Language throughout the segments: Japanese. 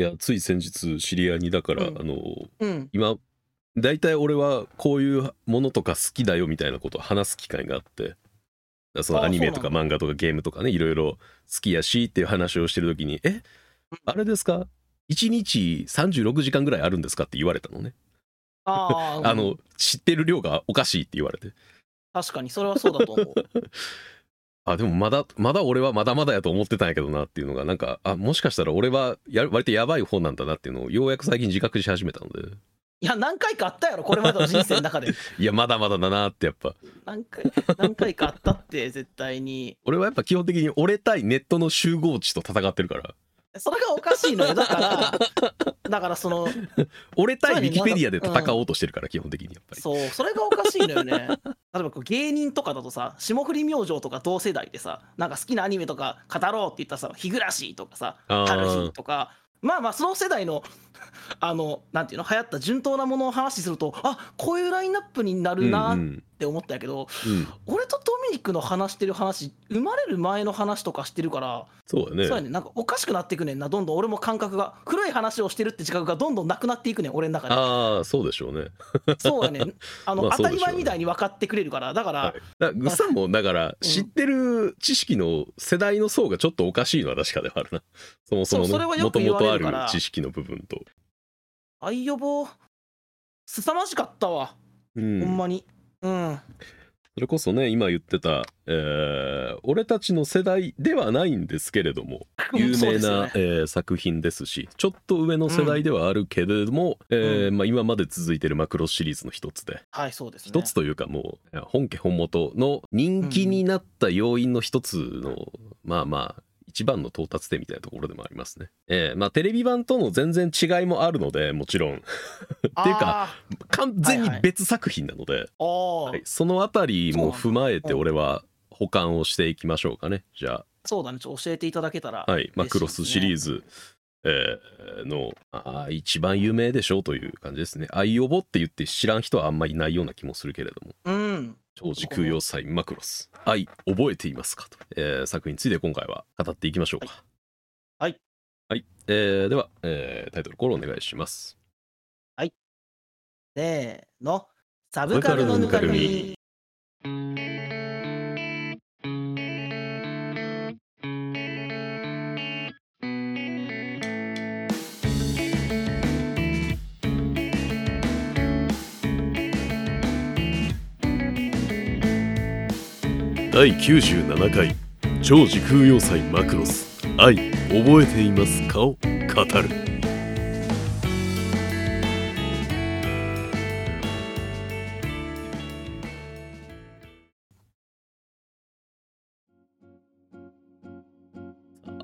いやつい先日知り合いにだから、うん。あのうん。今大体俺はこういうものとか好きだよみたいなことを話す機会があってそのあアニメとか漫画とかゲームとかねいろいろ好きやしっていう話をしてる時に「えあれですか？1日36時間ぐらいあるんですか?」って言われたのね、あー あの知ってる量がおかしいって言われて。確かにそれはそうだと思う あでもまだまだ俺はまだまだやと思ってたんやけどなっていうのがなんかあもしかしたら俺はや割とやばい方なんだなっていうのをようやく最近自覚し始めたので。いや何回かあったやろこれまでの人生の中で。いやまだまだだなってやっぱ。何回何回かあったって絶対に。俺はやっぱ基本的に俺対ネットの集合値と戦ってるからそれがおかしいのよ。だからだからその 俺対ウィキペディアで戦おうとしてるから基本的にやっぱり。そうそれがおかしいのよね。例えばこう芸人とかだとさ霜降り明星とか同世代でさなんか好きなアニメとか語ろうって言ったらさ日暮らしとかさ春日とかまあまあその世代の あのなんていうの流行った順当なものを話しするとあこういうラインナップになるなっうん。て思ったんやけど、うん。うん俺とドミニクの話してる話生まれる前の話とかしてるから、そうだね。そうやねなんかおかしくなっていくねんなどんどん。俺も感覚が黒い話をしてるって自覚がどんどんなくなっていくねん俺の中で。ああそうでしょうね。そうやねん。あの、まあね。当たり前みたいに分かってくれるから。だから、はい。だからグッさんもだから知ってる知識の世代の層がちょっとおかしいのは確かではあるなそもそもそうそれはよもともとある知識の部分と愛予防凄まじかったわ、うん。ほんまに。うん。それこそね今言ってた、えー俺たちの世代ではないんですけれども 有名な、ねえー作品ですしちょっと上の世代ではあるけれども、えーまあ、今まで続いてるマクロスシリーズの一つで。はいそうですね。一つというかもう本家本元の人気になった要因の一つの、まあまあ一番の到達点みたいなところでもありますね。えーまあテレビ版との全然違いもあるのでもちろん。っていうかあ完全にはいはい。別作品なので、ーあー、はい、そのあたりも踏まえて俺は保管をしていきましょうかね。じゃそうだね。ちょっと教えていただけたらあはいマクロスシリーズズ、えーのあー一番有名でしょうという感じですね「愛予ぼ」って言って知らん人はあんまりいないような気もするけれども。うん長寿空要塞マクロス愛覚えていますか？と、えー作品について今回は語っていきましょうか。はい。はい、えーでは、えータイトルコールお願いします。せーの。サブカルのぬかるみ第97回超時空要塞マクロス愛覚えていますかを語る。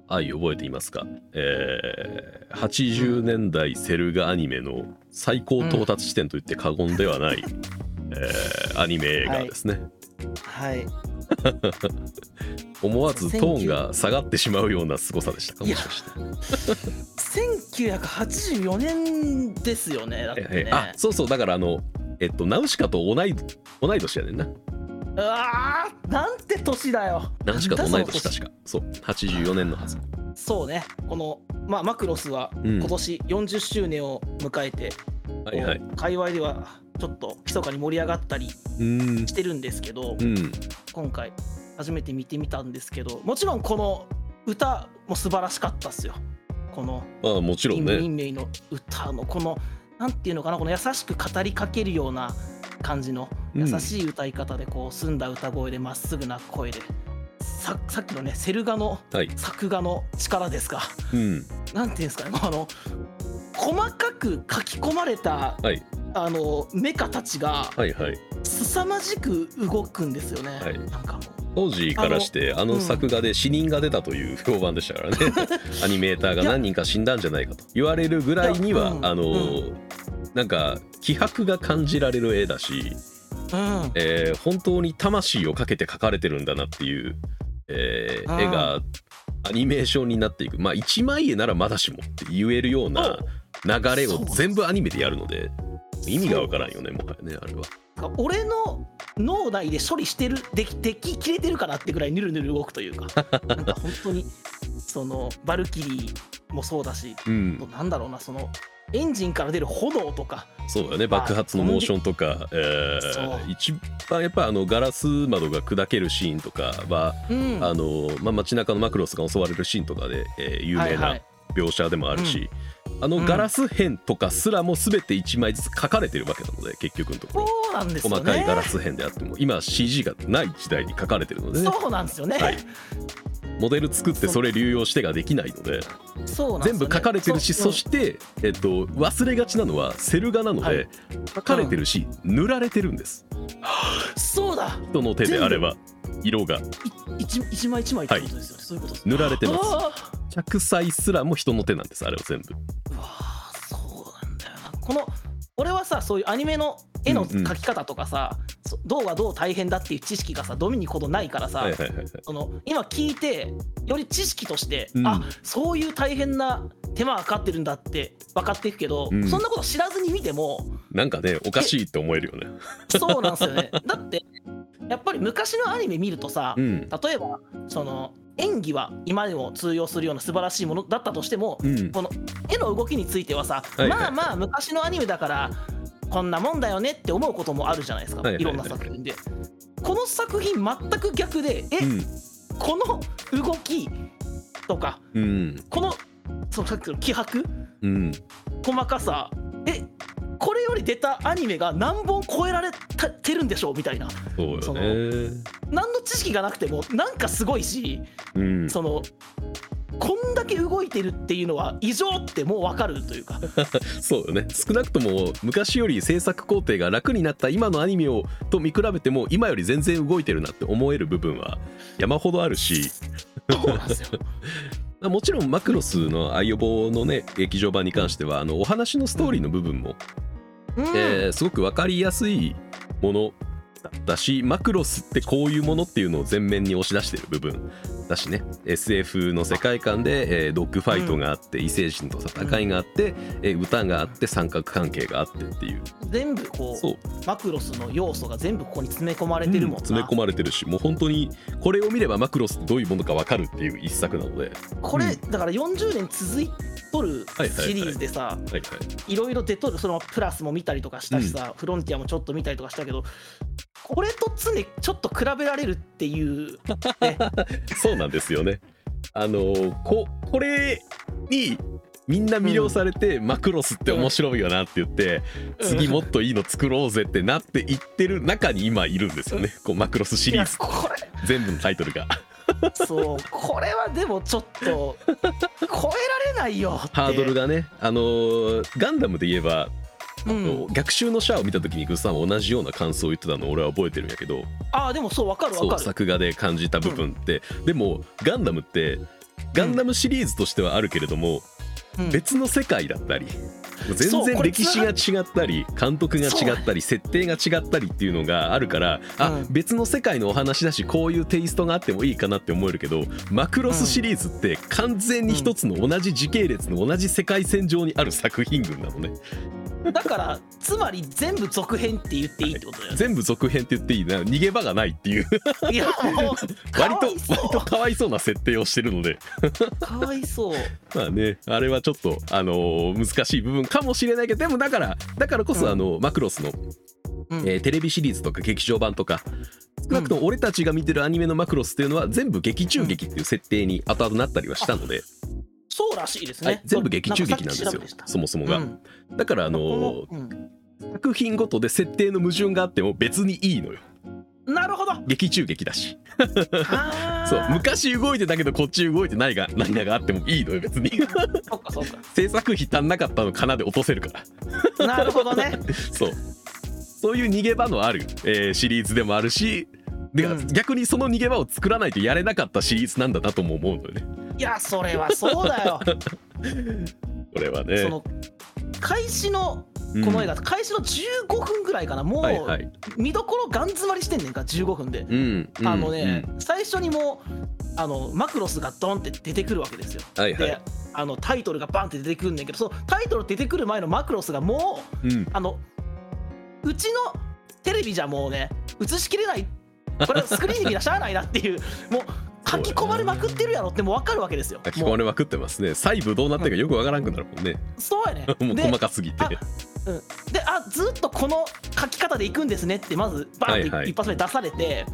愛覚えていますか、えー、80年代セルガアニメの最高到達地点といって過言ではない、えーアニメ映画ですね、はい。思わずトーンが下がってしまうような凄さでしたか？もしかして。1984年ですよねだってね。ええあそうそうだからあのえっとナウシカと同い同い年やねんな。うわーなんて年だよ。ナウシカと同い年確か。そう84年のはず。そうね。このまあマクロスはうん。今年40周年を迎えて、はいはい。こう界隈ではちょっと密かに盛り上がったりうん。してるんですけど、うん。今回初めて見てみたんですけどもちろんこの歌も素晴らしかったっすよ。このまあもちろんね。ミンメイの歌のこのなんていうのかなこの優しく語りかけるような感じのうん。優しい歌い方でこう澄んだ歌声でまっすぐな声でささっきのねセル画のはい。作画の力ですか。うん。なんていうんですかねあの細かく書き込まれたはい。あのメカたちがはいはい。凄まじく動くんですよね、はい。なんか。当時からしてあのうん。作画で死人が出たという評判でしたからね。アニメーターが何人か死んだんじゃないかと言われるぐらいにはうん。あのうなんか気迫が感じられる絵だしうん。えー本当に魂をかけて描かれてるんだなっていう、えーうん。絵がアニメーションになっていく。まあ一枚絵ならまだしもって言えるような流れを全部アニメでやるので意味がわからんよねもはやねあれは。俺の脳内で処理してるできでき切れてるかなってぐらいぬるぬる動くというか。なんか本当にそのバルキリーもそうだし、うん。なんだろうなそのエンジンから出る炎とか。そうだねまあ爆発のモーションとか、えー一番やっぱあのガラス窓が砕けるシーンとかは、うん。あのまあ、街中のマクロスが襲われるシーンとかで、えー有名ないはい。は描写でもあるし、あのガラス片とかすらも全て1枚ずつ書かれてるわけなので結局のところ。そうなんですよね。細かいガラス片であっても今 CG がない時代に書かれてるので。ねそうなんですよね、はい。モデル作ってそれ流用してができないので全部書かれてるしそして、えっと、忘れがちなのはセル画なので、はい。書かれてるし塗られてるんです。そうだ。人の手であれば色が。い一一枚一枚ってことですよね、そういうことです塗られてます。あ着彩すらも人の手なんですあれは全部。ーうわーそうなんだよな。この俺はさそういうアニメの絵の描き方とかさ、そどうはどう大変だっていう知識がさドミニほどないからさ、はいはいはいはい。その今聞いてより知識として、うん。あそういう大変な手間がかかってるんだって分かっていくけど、うん。そんなこと知らずに見てもなんかねおかしいって思えるよね。そうなんですよね。だってやっぱり昔のアニメ見るとさ、うん。例えばその演技は今でも通用するような素晴らしいものだったとしても、うん。この絵の動きについてはさ、はいはい。まあまあ昔のアニメだからこんなもんだよねって思うこともあるじゃないですか、はいろんな作品で。この作品全く逆でえ、うん。この動きとかうん。このそうさっきの気迫うん。細かさえこれより出たアニメが何本超えられたてるんでしょうみたいな。そうそよね。何の知識がなくてもなんかすごいしうん。そのこんだけ動いてるっていうのは異常ってもう分かるというか。そうよね。少なくとも昔より制作工程が楽になった今のアニメをと見比べても今より全然動いてるなって思える部分は 山ほどあるし。そうなんですよ。まあもちろんマクロスの「アイオボ」のね劇場版に関してはあのお話のストーリーの部分も、うん。えーすごく分かりやすいものだったしマクロスってこういうものっていうのを前面に押し出してる部分だしね。SF の世界観で、えードッグファイトがあって、異星人と戦いがあって、えー歌があって三角関係があってっていう。全部こそう。うマクロスの要素が全部ここに詰め込まれてるもんな、詰め込まれてるしもう本当にこれを見ればマクロスってどういうものか分かるっていう一作なので、これ、うだから40年続いとるシリーズでさ、はいろいろ出とるそのプラスも見たりとかしたしさ、フロンティアもちょっと見たりとかしたけどこれと常ちょっと比べられるっていう、ね、そうなんですよね。あのーここれにみんな魅了されて、マクロスって面白いよなって言って、うん。次もっといいの作ろうぜってなっていってる中に今いるんですよね、こうマクロスシリーズ。こ全部のタイトルが。れそう。これはでもちょっと超えられないよ。ってハードルがねあのーガンダムで言えば、うん、逆襲のシャアを見た時にグッさんは同じような感想を言ってたのを俺は覚えてるんやけど。ああでもそう分かる分かる。そう作画で感じた部分って、でもガンダムってガンダムシリーズとしてはあるけれども、うん。別の世界だったり全然歴史が違ったり監督が違ったり設定が違ったりっていうのがあるからあ、うん。別の世界のお話だしこういうテイストがあってもいいかなって思えるけどマクロスシリーズって完全に一つの同じ時系列の同じ世界線上にある作品群なのねだからつまり全部続編って言っていいってことだよね。全部続編って言っていいな。逃げ場がないっていう。いやもう 割とかわいそう割とかわいそうな設定をしてるので。かわいそう。まあねあれはちょっとあのー難しい部分かもしれないけどでもだからだからこそ、うん。あのマクロスの、うん。えーテレビシリーズとか劇場版とか少なくとも俺たちが見てるアニメのマクロスっていうのは全部劇中劇っていう設定に後々なったりはしたので、そうらしいですね、はい、全部劇中劇なんですよそもそもが、うん。だからあのうん。作品ごとで設定の矛盾があっても別にいいのよ。なるほど。劇中劇だし。そう昔動いてたけどこっち動いてないが何があってもいいのよ別に。そっかそっか。制作費足んなかったのかなで落とせるから。なるほどね。そう。そういう逃げ場のある、えーシリーズでもあるしで、うん。逆にその逃げ場を作らないとやれなかったシリーズなんだなとも思うのよね。いやそれはそうだよ。これはね。その開始のうんこの映画、開始の15分ぐらいかな。もう、はいはい。見どころガン詰まりしてんねんか15分で、うんうんあのね、最初にもうあのマクロスがドンって出てくるわけですよ。うんはい。はでい、あのタイトルがバンって出てくるんだけどそのタイトル出てくる前のマクロスがもううん、あのうちのテレビじゃもうね映しきれないこれスクリーンで見なしゃあないなっていうもう書き込まれまくってるやろってもう分かるわけですよ。書き込まれまくってますね。細部どうなってるかよくわからんくなるもんね、そうやね。もうで細かすぎて。あうん、であずっとこの書き方でいくんですねってまずバーンっはいはい。て一発目出されて、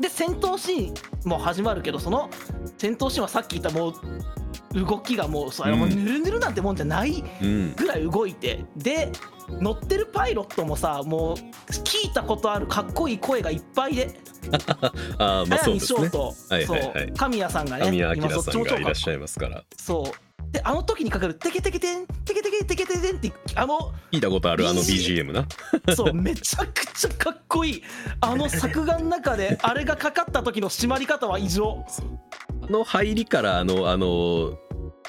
で戦闘シーンも始まるけどその戦闘シーンはさっき言ったもう動きがもうそれはもううん。ぬるぬるなんてもんじゃないうんぐらい動いてで乗ってるパイロットもさもう聞いたことあるかっこいい声がいっぱいで。ああまあそうですね。とはいはいはい。そう。神谷さんがね神谷今そっ明さんがいらっしゃいますから。そう。であの時にかかるテケテケテンテケテケテケテケテンってあの聞いたことあるあの BGM な。そうめちゃくちゃかっこいい。あの作画の中であれがかかった時の締まり方は異常。あの入りからあのあの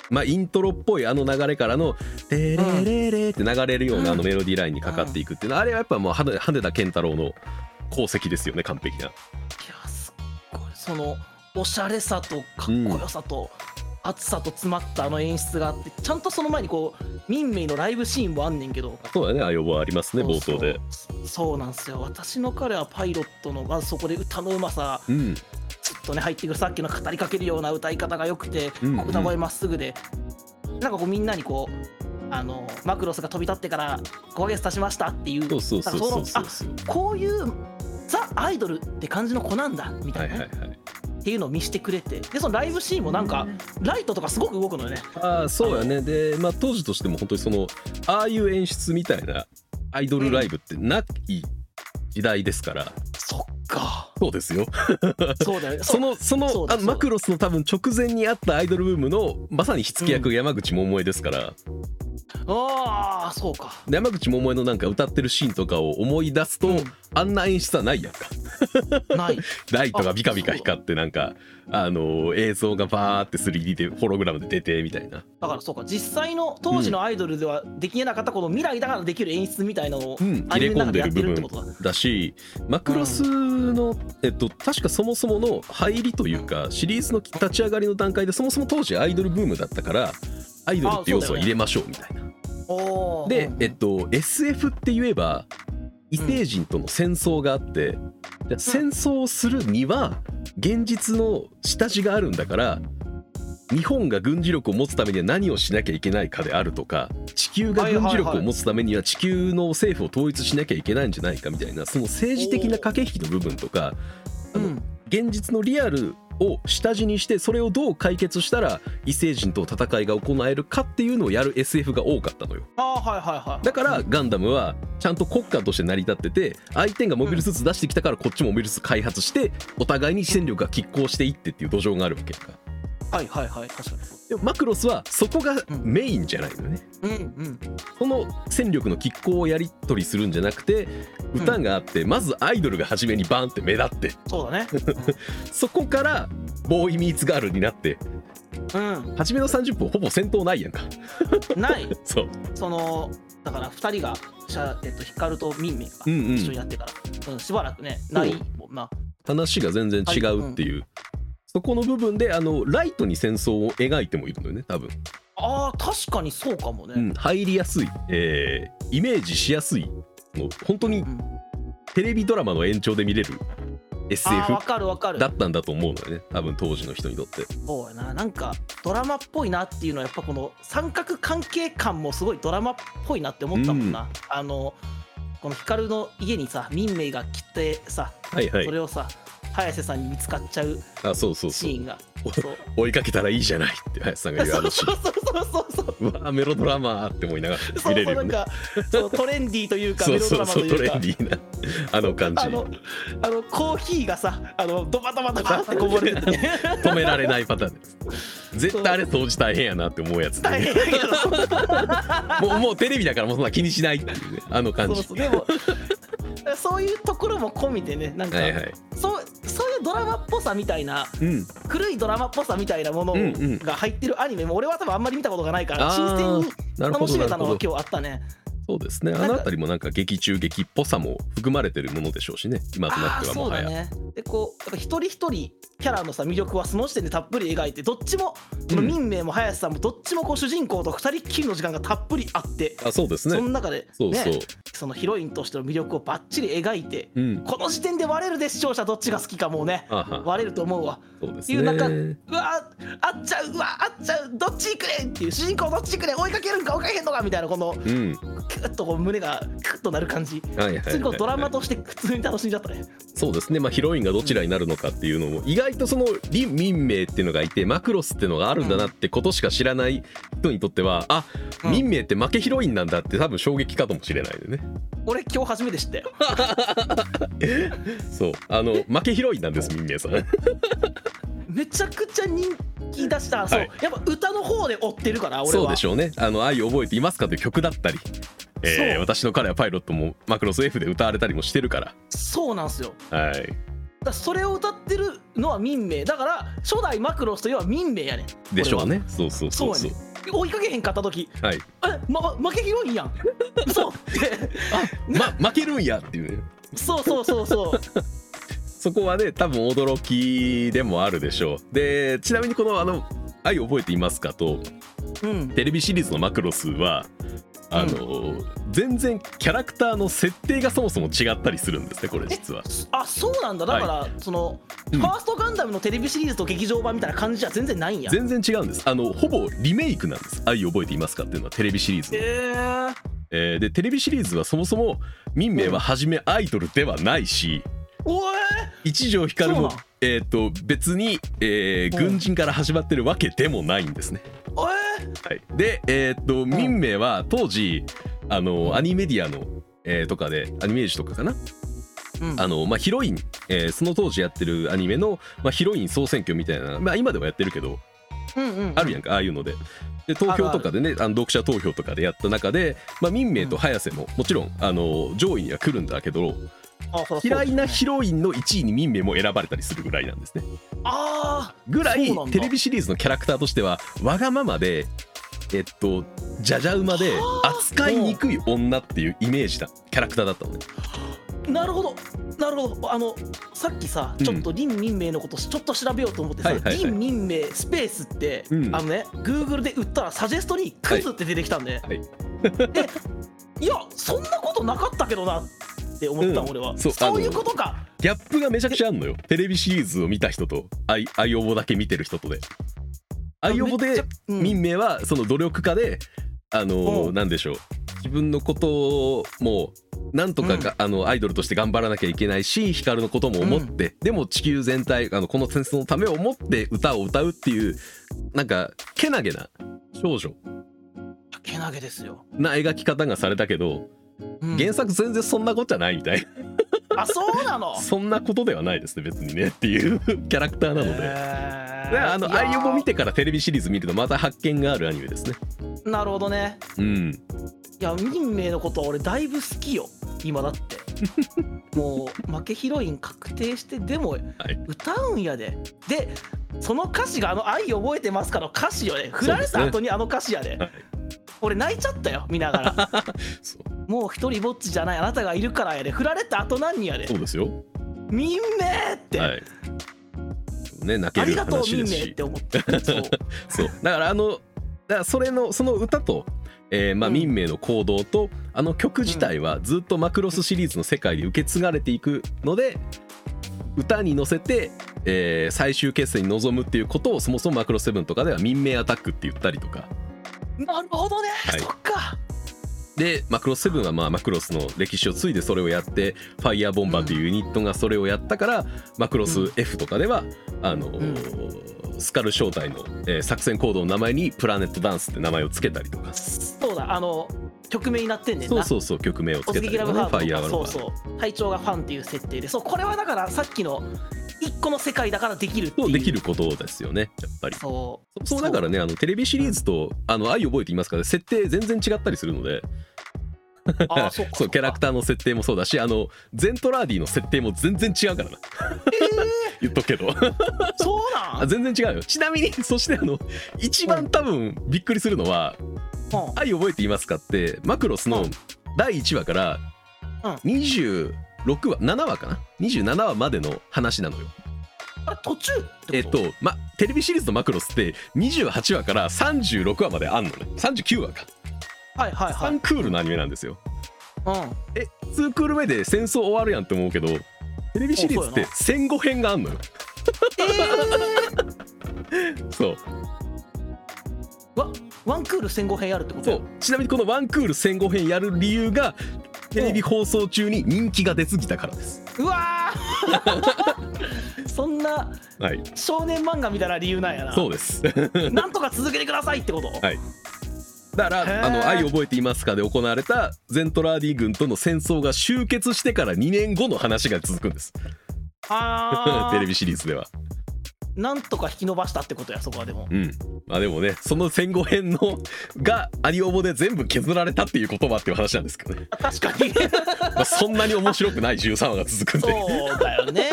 まあイントロっぽいあの流れからの「テレレレ」って流れるようなあのメロディーラインにかかっていくっていうの。はあれはやっぱもう羽羽田健太郎の功績ですよね完璧な。いやすっごい。そのおしゃれさとかっこよさと、熱さと詰まったあの演出があってちゃんとその前にこう民名のライブシーンもあんねんけど。そうだねあ予防ありますね冒頭で。そうなんですよ。私の彼はパイロットのまずそこで歌のうまさうん。ずっとね入ってくるさっきの語りかけるような歌い方が良くて、うんうん。歌声まっすぐで。なんかこうみんなにこうあのマクロスが飛び立ってから5ヶ月経ちましたっていうそうそうそうそうなんかそうそうのあこういうザ・アイドルって感じの子なんだみたなね、はいいはいはいっていうのを見せてくれてでそのライブシーンもなんかライトとかすごく動くのよね。ああそうやね。でまあ当時としても本当にそのああいう演出みたいなアイドルライブってない時代ですから、そっか。そうですよ。そうだよね。そのそのマクロスの多分直前にあったアイドルブームのまさに火付け役が山口百恵ですから、ああそうか。で山口百恵のなんか歌ってるシーンとかを思い出すと、うん。あんな演出はないやんか。ない。ライトがビカビカ光ってなんかあの映像がバーって 3D でホログラムで出てみたいな。だからそうか。実際の当時のアイドルではできなかったこの未来だからできる演出みたいなのをうん入れ込んでる部分だしマクロスの、えっと確かそもそもの入りというかシリーズの立ち上がりの段階でそもそも当時アイドルブームだったからアイドルって要素は入れましょうみたいな。でえっと、SF って言えば異星人との戦争があって、戦争をするには現実の下地があるんだから日本が軍事力を持つためには何をしなきゃいけないかであるとか地球が軍事力を持つためには地球の政府を統一しなきゃいけないんじゃないかみたいなその政治的な駆け引きの部分とかあのうん。現実のリアルを下地にしてそれをどう解決したら異星人と戦いが行えるかっていうのをやる SF が多かったのよ。ああはいはいはい。だからガンダムはちゃんと国家として成り立ってて相手がモビルスーツ出してきたからこっちもモビルスーツ開発してお互いに戦力が拮抗していってっていう土壌があるわけかはいはいはい確かに。でもマクロスはそこがメインじゃないのよね。うんうん。その戦力の拮抗をやり取りするんじゃなくて歌があってまずアイドルが初めにバーンって目立って。そうだね。そこからボーイミーツガールになってうん、初めの30分ほぼ戦闘ないやんか。うん、ない。そう。そのだから2人がシャ、えっと、光とミンミンがうんうん。一緒にやってから、うんしばらくねないもんな。話が全然違うっていう、そこの部分であのライトに戦争を描いてもいるのよね多分、あー確かにそうかもね、うん、入りやすい、えーイメージしやすいもう本当にうん。テレビドラマの延長で見れるあ SF ーわかるわかる。だったんだと思うのよね多分当時の人にとって。そうやな。なんかドラマっぽいなっていうのはやっぱこの三角関係感もすごいドラマっぽいなって思ったもんな、あのこの光の家にさ民名が来てさ、はいはい。それをさ早瀬さんに見つかっちゃうあそうそうそう。シーンが。おそう。追いかけたらいいじゃないって林さんが言うあのシーン。そうそうそうそうそううわメロドラマーって思いながらそう見れるよねそうなんかそうトレンディーというかそうメロドラマそうそうトというかレンディーなあの感じあのあのコーヒーがさあのドバドバドバってこぼれてて止められないパターンです絶対あれ当時大変やなって思うやつで大変やけどもうもうテレビだからもうそんな気にしないっていうねあの感じそうそうでもそういうところも込みでねなんか、はいはい。そうそういうドラマっぽさみたいなうん。古いドラマっぽさみたいなものが入ってるアニメも俺は多分あんまり見たことがないから新鮮に楽しめたのはどなるほど。今日あったねそうですね。あの辺りもなんか劇中劇っぽさも含まれてるものでしょうしね。今となってはもはや。ね。でこうやっぱ一人一人キャラのさ魅力はその時点でたっぷり描いてどっちもそのうん。民名も林さんもどっちもこう主人公と二人っきりの時間がたっぷりあってあそうですそのね中でそうそう、ねそのヒロインとしての魅力をバッチリ描いてうんこの時点で割れるで視聴者どっちが好きかもうね割れると思うわ。そうですいう中ねうわあっちゃううわあっちゃうどっち行くねんっていう主人公どっち行くねん追いかけるんか追いかけへんのかみたいなこのうんクッとこう胸がクッとなる感じ。普通にこうドラマはいとして普通に楽しんじゃったね。そうですね。まあヒロインがどちらになるのかっていうのも意外とそのリン民名っていうのがいてマクロスっていうのがあるんだなってことしか知らない人にとってはあうん。民名って負けヒロインなんだって多分衝撃かもしれないでね。俺今日初めて知ったよ。そう。あの負けヒロインなんです民名さんめちゃくちゃ人気出した、そう。はいやっぱ歌の方で追ってるから俺は。そうでしょうね「あの愛を覚えていますか?」という曲だったり、えーそう。私の彼はパイロットもマクロス F で歌われたりもしてるかそうなんすよ。らはい。だそれを歌ってるのは民名だから初代マクロスといえば民名やねん。でしょうね。そうそうそうそう。追いかけへんかった時。はい。え、ま、負けヒロインやん。嘘ってあま負けるんやっていうね。そうそうそうそうそこはね多分驚きでもあるでしょう。でちなみにこの「あの愛を覚えていますか?」とうん。テレビシリーズのマクロスはあの、全然キャラクターの設定がそもそも違ったりするんですねこれ実は。あそうなんだ。だから、その、うん。ファーストガンダムのテレビシリーズと劇場版みたいな感じじゃ全然ないんや。全然違うんです。あのほぼリメイクなんです「愛を覚えていますか?」っていうのはテレビシリーズの。えー、えーでテレビシリーズはそもそも民名は初めアイドルではないし、おえ一条光もえー、と別に、えーうん。軍人から始まってるわけでもないんですね。はい、で、えーっと民名は当時あのアニメディアの、えーとかでアニメージュとかかな。うん。あの、まあ、ヒロイン、えーその当時やってるアニメの、まあ、ヒロイン総選挙みたいな、まあ、今でもやってるけどうんうんあるやんかああいうので。で投票とかでねあの読者投票とかでやった中で、まあ、民名と早瀬ももちろんあの上位には来るんだけど嫌いなヒロインの1位に民名も選ばれたりするぐらいなんですね。あぐらいテレビシリーズのキャラクターとしてはわがままでえっとじゃじゃ馬ではあ扱いにくい女っていうイメージだキャラクターだったのね。ーなるほど。なるほど。あのさっきさうん。ちょっと林民名のことちょっと調べようと思ってさ、はいはいはい。林民名スペースって、うん。あのね Google で打ったらサジェストにクズって出てきたんで、はい。でい。やそんなことなかったけどなって思った、うん。俺はそうそういうことか。ギャップがめちゃくちゃあんのよ。テレビシリーズを見た人とアイアイオボだけ見てる人とで。アイオボでうん。民名はその努力家であのうん。なんでしょう。自分のことをもうなんとかが、あのアイドルとして頑張らなきゃいけないし光のことも思って、でも地球全体あのこの戦争のためを思って歌を歌うっていうなんかけなげな少女。けなげですよ、な描き方がされたけど、うん。原作全然そんなことじゃないみたい。あそうなの？な そんなことではないですね別にねっていうキャラクターなので。へーであのアイオボ見てからテレビシリーズ見るとまた発見があるアニメですね。なるほどね。うん。いや民名のことは俺だいぶ好きよ。今だって。もう負けヒロイン確定してでも歌うんやで。でその歌詞があの「愛覚えてますか?」の歌詞よね。振られた後にあの歌詞やで。はい。俺泣いちゃったよ見ながら。そう。もう一人ぼっちじゃないあなたがいるからやで。振られた後何やで。そうですよ。民名って、はい。ね泣けるありがとう話ですしって。思ってそう。そう。だからあのだからそれのその歌と、えーまあ、うん。民名の行動と、あの曲自体はずっとマクロスシリーズの世界で受け継がれていくので歌に乗せて、えー最終決戦に臨むっていうことをそもそもマクロス7とかでは民名アタックって言ったりとか。なるほどね、はい。そっかでマクロス7はまあマクロスの歴史を継いでそれをやってファイヤーボンバーというユニットがそれをやったから、マクロス F とかではあのースカル正体の、えー作戦行動の名前にプラネットダンスって名前を付けたりとか。そうだあの曲名になってんねんな。そうそうそう曲名を付突撃けたりとかねファイヤーボンバーとか。そうそう。隊長がファンっていう設定でそうこれはだからさっきの一個の世界だからできるっていう。とできることですよねやっぱり。そうそうだからねあのテレビシリーズとあの愛覚えていますから設定全然違ったりするのであー そうかそうキャラクターの設定もそうだしあのゼントラーディの設定も全然違うからな。言っとくけど。そうなん？あ全然違うよ。ちなみにそしてあの一番多分びっくりするのはうん「愛覚えていますか?」ってマクロスのうん。第1話からうん。26話7話かな？27話までの話なのよ。あれ途中？えっこと？まテレビシリーズのマクロスって28話から36話まであんのね。39話かはいはいはい。3クールのアニメなんですよ。うん。え2クール目で戦争終わるやんって思うけどテレビシリーズって戦後編があんのよ。え そう。ー、わワンクール戦後編やるってこと？そう。ちなみにこのワンクール戦後編やる理由がテレビ放送中に人気が出過ぎたからです。うわー。そんなはい。少年漫画みたいな理由なんやな。そうです。なんとか続けてくださいってこと、はいだから「あの愛覚えていますか?」で行われたゼントラーディ軍との戦争が終結してから2年後の話が続くんです。あ テレービシリーズでは。なんとか引き伸ばしたってことやそこはでも。うん。まあでもねその戦後編のがアニオボで全部削られたっていう言葉っていう話なんですけどね、あ 確かに。まあ、そんなに面白くない13話が続くんで。そうだよね。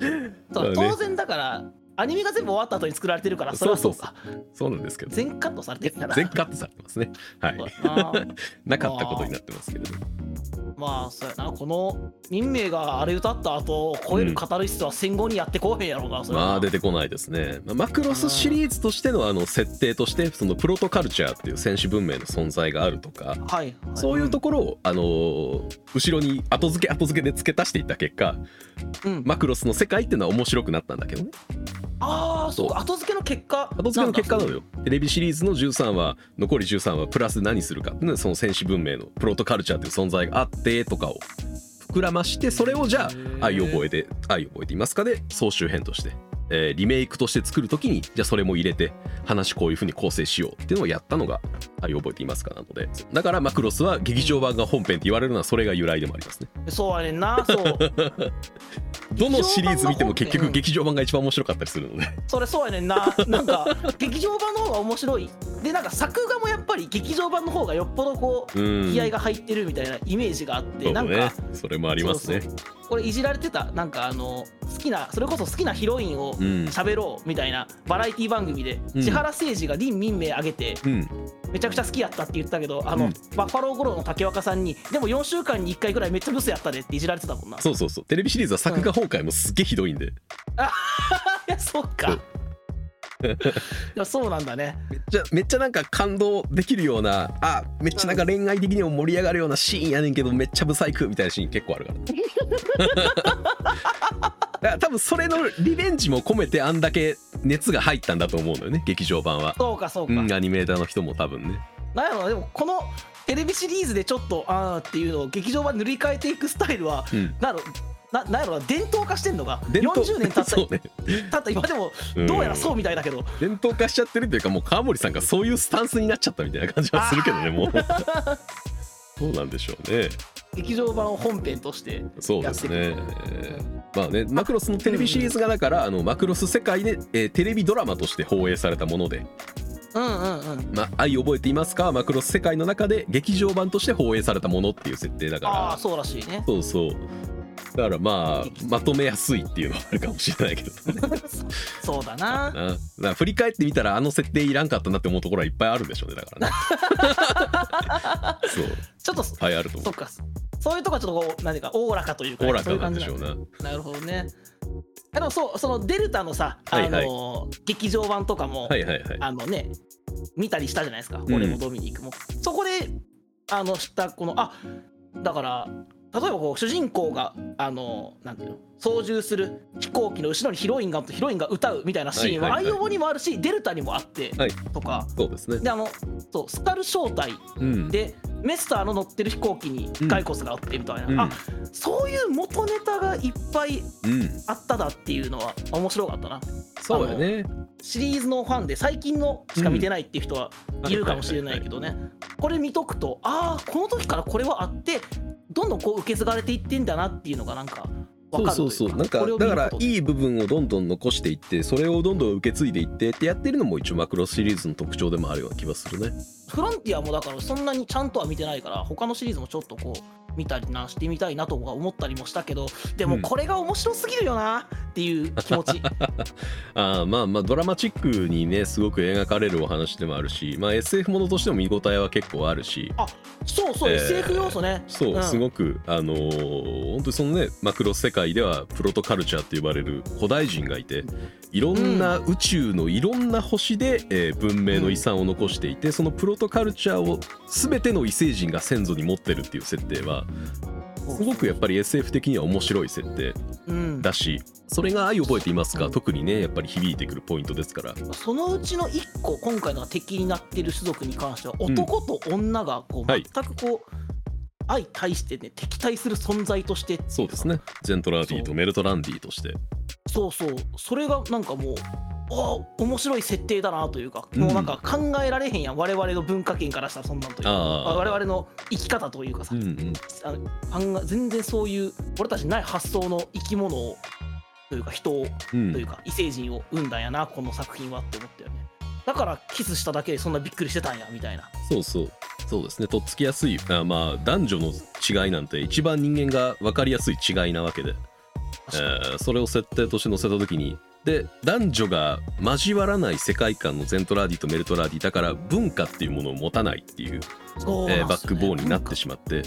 ね当然だからアニメが全部終わった後に作られてるからそれはそうか。そうなんですけど。全カットされてるから。全カットされてますね。はい。な。なかったことになってますけれどまあそうやな。この民名があれ歌った後超えるカタルシスは戦後にやってこうへんやろうなそれは。まあ出てこないですね、まあマクロスシリーズとしてのあの設定としてそのプロトカルチャーっていう戦士文明の存在があるとかはい、はい、そういうところを、あのー後ろに後付け後付けで付け足していった結果うん、うん。マクロスの世界っていうのは面白くなったんだけどねああそうか後付けの結果。後付けの結果なのよ。よテレビシリーズの13話残り13話プラス何するかっていうのはその戦士文明のプロトカルチャーという存在があってとかを膨らましてそれをじゃあ愛を覚えて愛を覚えていますかで総集編として、えーリメイクとして作る時にじゃあそれも入れて話こういう風に構成しようっていうのをやったのが愛を覚えていますかなので。だからマクロスは劇場版が本編って言われるのはそれが由来でもありますね。そうやねんな。そう。どのシリーズ見ても結局劇場版が一番面白かったりするので。それそうやねんな。なんか劇場版の方が面白い。でなんか作画もやっぱり劇場版の方がよっぽどこううん。気合が入ってるみたいなイメージがあって、ね。なんかそれもありますねそうそうこれいじられてたなんかあの好きなそれこそ好きなヒロインをうん。喋ろうみたいなバラエティ番組で、うん。千原誠二が林民名挙げてうん。めちゃくちゃ好きやったって言ったけどあの、うん。バッファロー五郎の竹若さんにでも4週間に1回ぐらいめっちゃブスやったでっていじられてたもんな。そうそうそう。テレビシリーズは作画崩壊もすっげえひどいんで、いやそうか やそうなんだね。めっちゃめっちゃなんか感動できるようなあめっちゃなんか恋愛的にも盛り上がるようなシーンやねんけどめっちゃブサイクみたいなシーン結構あるから。多分それのリベンジも込めてあんだけ熱が入ったんだと思うのよね劇場版は。そうかそうか、うんアニメーターの人も多分ね。なんやろなでもこのテレビシリーズでちょっとあーっていうのを劇場版塗り替えていくスタイルはうん。なんやろななんやろな伝統化してんのが伝統。40年経ったそうね。経った今でもうん。どうやらそうみたいだけど、伝統化しちゃってるっていうかもう川森さんがそういうスタンスになっちゃったみたいな感じはするけどねもう。そうなんでしょうね。劇場版を本編としてそうですね。えーまあね、マクロスのテレビシリーズがだから、あのマクロス世界で、えーテレビドラマとして放映されたもので。うんうんうん「まあ、愛覚えていますか?」マクロス世界の中で劇場版として放映されたものっていう設定だああからそうらしいね。そうそうだからまあまとめやすいっていうのはあるかもしれないけど。そうだな。なだから振り返ってみたらあの設定いらんかったなって思うところはいっぱいあるんでしょうねだからね。そう。ちょっとぱいあると思そうっか。そういうとこはちょっとこう何かおおらかというかおおらそうかなんでしょうななるほどね。あのそうそのデルタのさあの、はい。は劇場版とかも、はいはいはい。あのね見たりしたじゃないですか、ん。俺もドミニクも。そこであの知ったこのあだから例えばこう主人公があのなんていうの？操縦する飛行機の後ろにヒロインがヒロインが歌うみたいなシーンははいはいはい。アイオボにもあるしデルタにもあって、はい。とか。そうですね。であのそうスカル正体うん。でメスターの乗ってる飛行機にガイコスがあってみたいな、うん。あそういう元ネタがいっぱいうんあっただっていうのは面白かったな。そうやね。シリーズのファンで最近のしか見てないっていう人はいるかもしれないけどね。これ見とくとああこの時からこれはあってどんどんこう受け継がれていってんだなっていうのがなんかそうそうそう。なんかだからいい部分をどんどん残していってそれをどんどん受け継いでいってってやってるのも一応マクロスシリーズの特徴でもあるような気がするね。フロンティアもだからそんなにちゃんとは見てないから他のシリーズもちょっとこう見たりなしてみたいなとか思ったりもしたけどでもうん。これが面白すぎるよな、っていう気持ち。あまあまあドラマチックにねすごく描かれるお話でもあるし、まあ、SF ものとしても見応えは結構あるし。あそうそう、えー、SF 要素ね。そう、うん、すごくあのー、本当にそのねマクロ世界ではプロトカルチャーって呼ばれる古代人がいていろんな宇宙のいろんな星で、えー、文明の遺産を残していてそのプロトカルチャーを全ての異星人が先祖に持ってるっていう設定はすごくやっぱり SF 的には面白い設定だし、それが愛覚えていますか、特にねやっぱり響いてくるポイントですから。そのうちの1個今回の敵になってる種族に関しては男と女がこう、全くこう、相対してね敵対する存在として。そうですね。ゼントラーディとメルトランディとして。そうそう。それがなんかもうあ面白い設定だなというか、うん、もうなんか考えられへんやん。我々の文化圏からしたらそんなんというか。我々の生き方というかさ、うんうん、あ全然そういう俺たちない発想の生き物をというか人を、うん、というか異星人を生んだんやなこの作品はって思ったよねだからキスしただけでそんなびっくりしてたんやみたいな。そうそう。そうですね。とっつきやすい。あまあ男女の違いなんて一番人間が分かりやすい違いなわけで、えー、それを設定として載せた時にで男女が交わらない世界観のゼントラーディとメルトラーディだから文化っていうものを持たないっていう、ね、えー、バックボーンになってしまって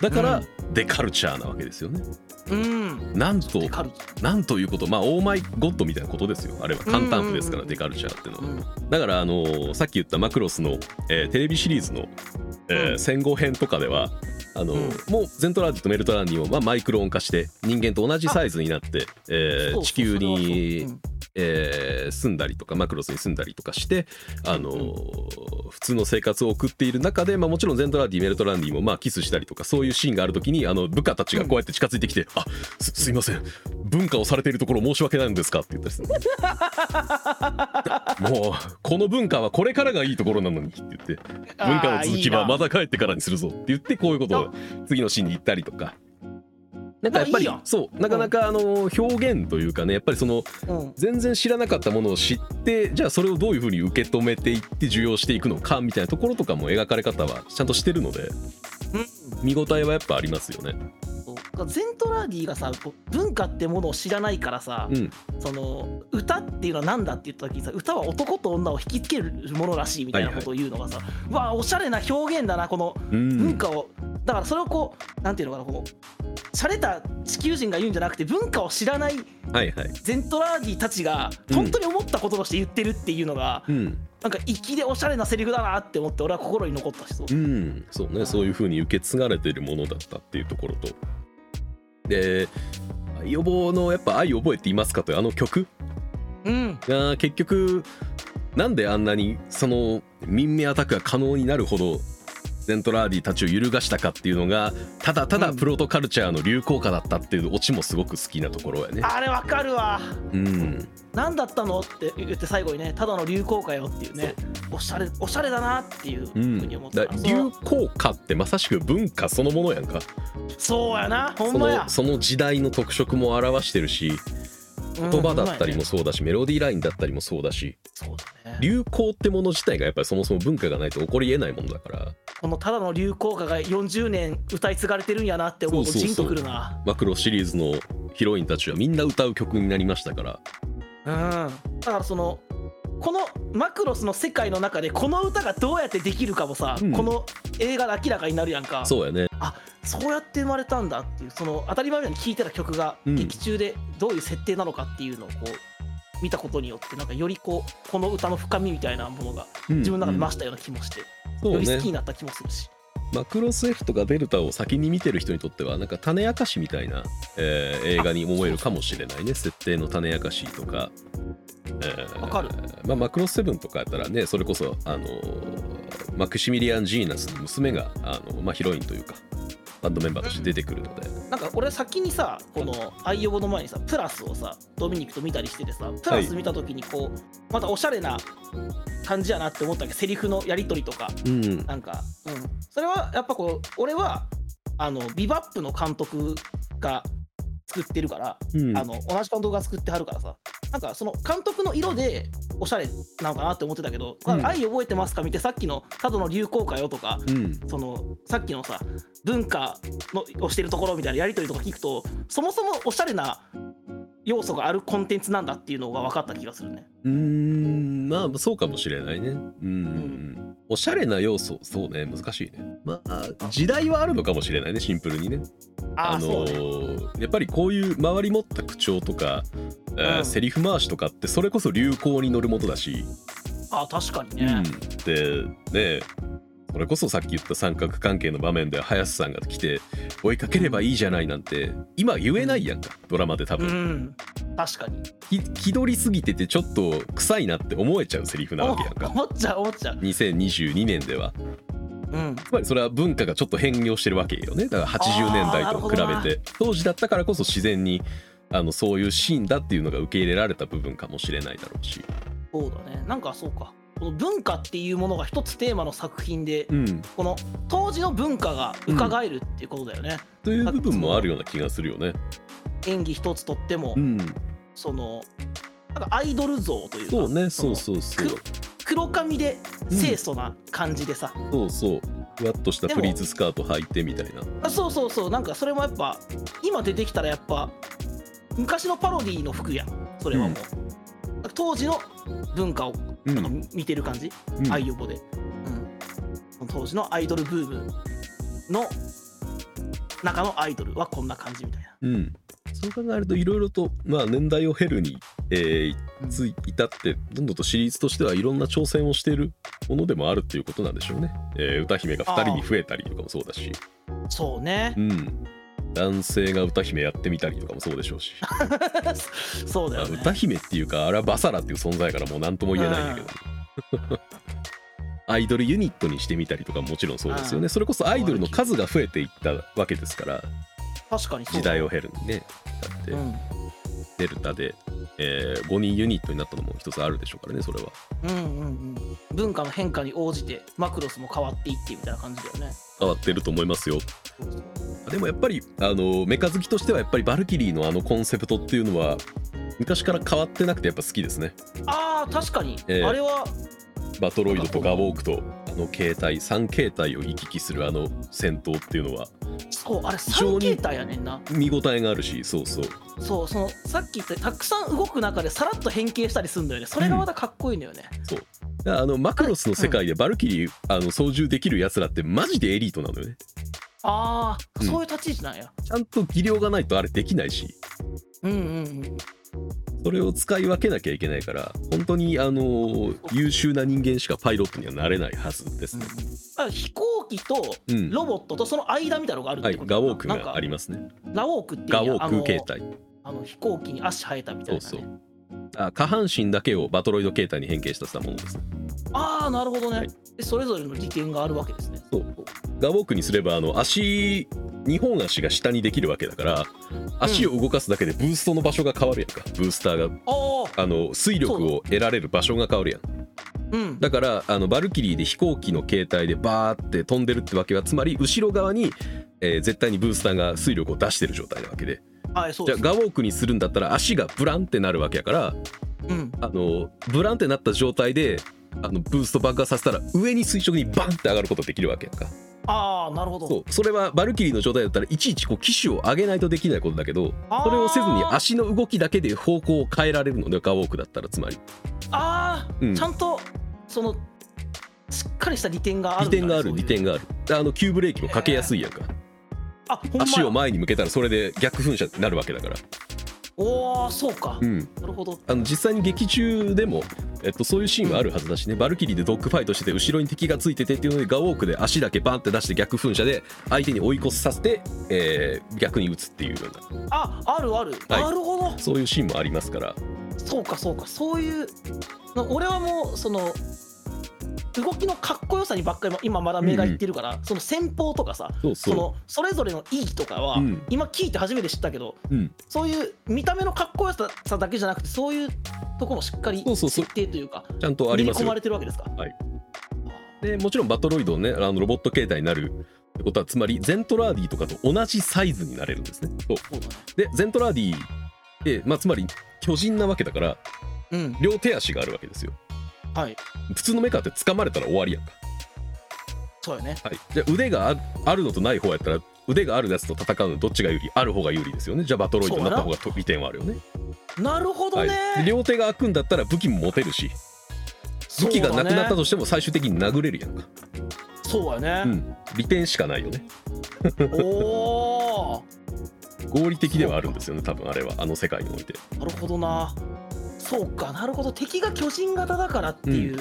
だからデカルチャーなわけですよね。うん、なんとなんということまあオーマイゴッドみたいなことですよ。あれは。感嘆符ですから、デカルチャーっていうのは、だからあのー、さっき言ったマクロスの、えー、テレビシリーズの、えー、戦後編とかではあの、うん、もうゼントラーディとメルトランディを、まあ、マイクローン化して人間と同じサイズになって、えー、地球にえー、住んだりとかマクロスに住んだりとかして、あのー、普通の生活を送っている中で、まあ、もちろんゼントランディメルトランディもまあキスしたりとかそういうシーンがある時にあの部下たちがこうやって近づいてきて「うん、あすすいません文化をされているところ申し訳ないんですか」って言ったりするもうこの文化はこれからがいいところなのにって言って文化の続きはまた帰ってからにするぞって言ってこういうことを次のシーンに行ったりとか。なんかやっぱりそうなかなかあの表現というかねやっぱりその全然知らなかったものを知ってじゃあそれをどういうふうに受け止めていって受容していくのかみたいなところとかも描かれ方はちゃんとしてるので見応えはやっぱありますよね。ゼントラーディがさ文化ってものを知らないからさ、うん、その歌っていうのは何だって言った時にさ歌は男と女を引きつけるものらしいみたいなことを言うのがさ、はいはい、わあおしゃれな表現だなこの文化を、だからそれをこうなんていうのかなこう洒落た地球人が言うんじゃなくて文化を知らないゼントラーディたちが本当に思ったこととして言ってるっていうのが、うん、なんか粋でおしゃれなセリフだなって思って俺は心に残ったしそう,、うん、そうね。そういうふうに受け継がれてるものだったっていうところと。で予防のやっぱ愛覚えていますかというあの曲、うん、が結局なんであんなにその民命アタックが可能になるほどゼントラーディたちを揺るがしたかっていうのがただただプロトカルチャーの流行歌だったっていうオチもすごく好きなところやね。あれわかるわ。うん。何だったのって言って最後にねただの流行歌よっていうねおしゃれおしゃれだなっていうふうに思った、う。ん、流行歌ってまさしく文化そのものやんか。そうやなほんまや。その時代の特色も表してるし言葉だったりもそうだし、メロディーラインだったりもそうだし。そうだ、ね、流行ってもの自体がやっぱりそもそも文化がないと起こりえないものだからこのただの流行歌が40年歌い継がれてるんやなって思うとジンとくるな。マクロシリーズのヒロインたちはみんな歌う曲になりましたから。うん。だからそのこのマクロスの世界の中でこの歌がどうやってできるかもさ、うん、この映画で明らかになるやんか。そうやね。あそうやって生まれたんだっていうその当たり前のように聴いてた曲が劇中でどういう設定なのかっていうのをこう見たことによってなんかよりこうこの歌の深みみたいなものが自分の中で増したような気もして、うん。うん、より好きになった気もするし。マクロス F とかデルタを先に見てる人にとってはなんか種明かしみたいな、えー、映画に思えるかもしれないね。設定の種明かしとか。えー、かる、まあ、マクロスセブンとかやったらねそれこそあのマクシミリアン・ジーナスの娘があの、まあ、ヒロインというかバンドメンバーとして出てくるので、なんか俺先にさこの「愛用の前にさプラスをさドミニクと見たりしててさプラス見た時にこう、はい、またおしゃれな感じやなって思ったけ。どセリフのやり取りとか、うん、なんか、うん、それはやっぱこう俺はあのビバップの監督が作ってるから、うん、あの同じ監督が作ってはるからさ。なんかその監督の色でおしゃれなのかなって思ってたけど「うん、愛覚えてますか?」見てさっきの「ただの流行歌よ」とか、うん、そのさっきのさ文化のをしてるところみたいなやり取りとか聞くとそもそもおしゃれな要素があるコンテンツなんだっていうのが分かった気がするね。うーんまあそうかもしれないね。うん、んおしゃれな要素そうね難しいね。まあ時代はあるのかもしれないねシンプルにね。ああ、そうね。ーやっぱりこういう周り持った口調とか、えーうん。セリフ回しとかってそれこそ流行に乗るものだし、ああ確かにね。うん、でねそれこそさっき言った三角関係の場面で林さんが来て追いかければいいじゃないなんて今言えないやんかドラマで多う分、ん確かに。き気取りすぎててちょっと臭いなって思えちゃうセリフなわけやんか。思っちゃう思っちゃう。2022年では。うん。つまりそれは文化がちょっと変容してるわけよね。だから80年代と比べて。当時だったからこそ自然にあのそういうシーンだっていうのが受け入れられた部分かもしれないだろうし。そうだね。なんかそうかこの文化っていうものが一つテーマの作品でうん。この当時の文化が伺えるっていうことだよね、という部分もあるような気がするよね。演技一つとっても、うん。そのなんかアイドル像というかそうね。そうそうそう。く黒髪で清楚な感じでさ、そうそう。ふわっとしたプリーツスカート履いてみたいな。あそうそうそう。なんかそれもやっぱ今出てきたらやっぱ昔のパロディの服やん。それはもう、当時の文化をうん。なんか見てる感じ、うん。アイオボで、うん、その当時のアイドルブームの中のアイドルはこんな感じみたいな。うん。そう考えるといろいろとまあ年代を経るに、えーつい至ってどんどんとシリーズとしてはいろんな挑戦をしているものでもあるっていうことなんでしょうね、えー歌姫が2人に増えたりとかもそうだし。そうね。うん男性が歌姫やってみたりとかもそうでしょうし、ま あそうだよね。歌姫っていうかあれはバサラっていう存在からもう何とも言えないんだけど、アイドルユニットにしてみたりとかももちろんそうですよね。それこそアイドルの数が増えていったわけですから。確かに時代を経るにね。だってうん。デルタで、え5人ユニットになったのも一つあるでしょうからねそれは。うんうんうん。文化の変化に応じてマクロスも変わっていってみたいな感じだよね。変わってると思いますよでもやっぱりあのメカ好きとしてはやっぱりバルキリーのあのコンセプトっていうのは昔から変わってなくてやっぱ好きですね。あー確かに、ええ。あれはバトロイドとガウォークとあの形態3形態を行き来するあの戦闘っていうのはそうあれ3常に形態やねんな。見応えがあるしそうそう。そうそのさっき言ったたくさん動く中でさらっと変形したりするんだよね。それがまたかっこいいのよね、そうだからあのマクロスの世界でバルキリー、あの操縦できるやつらってマジでエリートなのよねああ、うん。そういう立ち位置なんや。ちゃんと技量がないとあれできないし。うんうんうん。それを使い分けなきゃいけないから本当にあの優秀な人間しかパイロットにはなれないはずですね、あ飛行機とうん。ロボットとその間みたいなのがあるっはいてことガウォークがありますね。ラウォークっていうガウォーク形態あの飛行機に足生えたみたいな、ね、そうそうあ下半身だけをバトロイド形態に変形させたものです。ねああなるほどね、はい。でそれぞれの利点があるわけですね。そうガウォークにすればあの足2本足が下にできるわけだから足を動かすだけでブーストの場所が変わるやんか。ブースターがあの水力を得られる場所が変わるやん。うん。だからあのバルキリーで飛行機の形態でバーって飛んでるってわけはつまり後ろ側に、えー絶対にブースターが水力を出してる状態なわけではいそうじゃあガウォークにするんだったら足がブランってなるわけやからうん。あのブランってなった状態であのブースト爆破させたら上に垂直にバンって上がることできるわけやんか。ああなるほど。そう。それはバルキリーの状態だったらいちいちこう機種を上げないとできないことだけどあー。それをせずに足の動きだけで方向を変えられるのでガウォークだったら。つまり。ああ、うん。ちゃんとそのしっかりした利点がある利点がある利点がある。であの急ブレーキもかけやすいやんか足を前に向けたらそれで逆噴射になるわけだから。おおそうか、うん。なるほど。あの実際に劇中でも、えっと、そういうシーンはあるはずだしね、バルキリーでドッグファイトしてて後ろに敵がついててっていうのでガウォークで足だけバンって出して逆噴射で相手に追い越させて、えー逆に撃つっていうような。ああるある、はい。なるほど。そういうシーンもありますから。そうかそうか。そういうな俺はもうその動きのかっこよさにばっかり今まだ目がいってるから、その戦法とかさそのそれぞれの意義とかは、うん。今聞いて初めて知ったけどうん、そういう見た目のかっこよさだけじゃなくてそういうところもしっかりそうそうそう。設定というかちゃんとあります込まれてるわけですか？でもちろんバトロイドねあのロボット形態になるってことはつまりゼントラーディとかと同じサイズになれるんですね。そう。でゼントラーディって、まあ、つまり巨人なわけだからうん。両手足があるわけですよはい。普通のメカって掴まれたら終わりやんか。そうよね。はい、じゃあ腕がああるのとない方やったら腕があるやつと戦うのどっちが有利ある方が有利ですよね。じゃあバトロイドになった方がと利点はあるよね。な。るほどね、はい、両手が開くんだったら武器も持てるし武器がなくなったとしても最終的に殴れるやんか。そうやね、うん。利点しかないよね。おお合理的ではあるんですよね多分あれは。あの世界において。なるほどな。そうかなるほど。敵が巨人型だからっていう、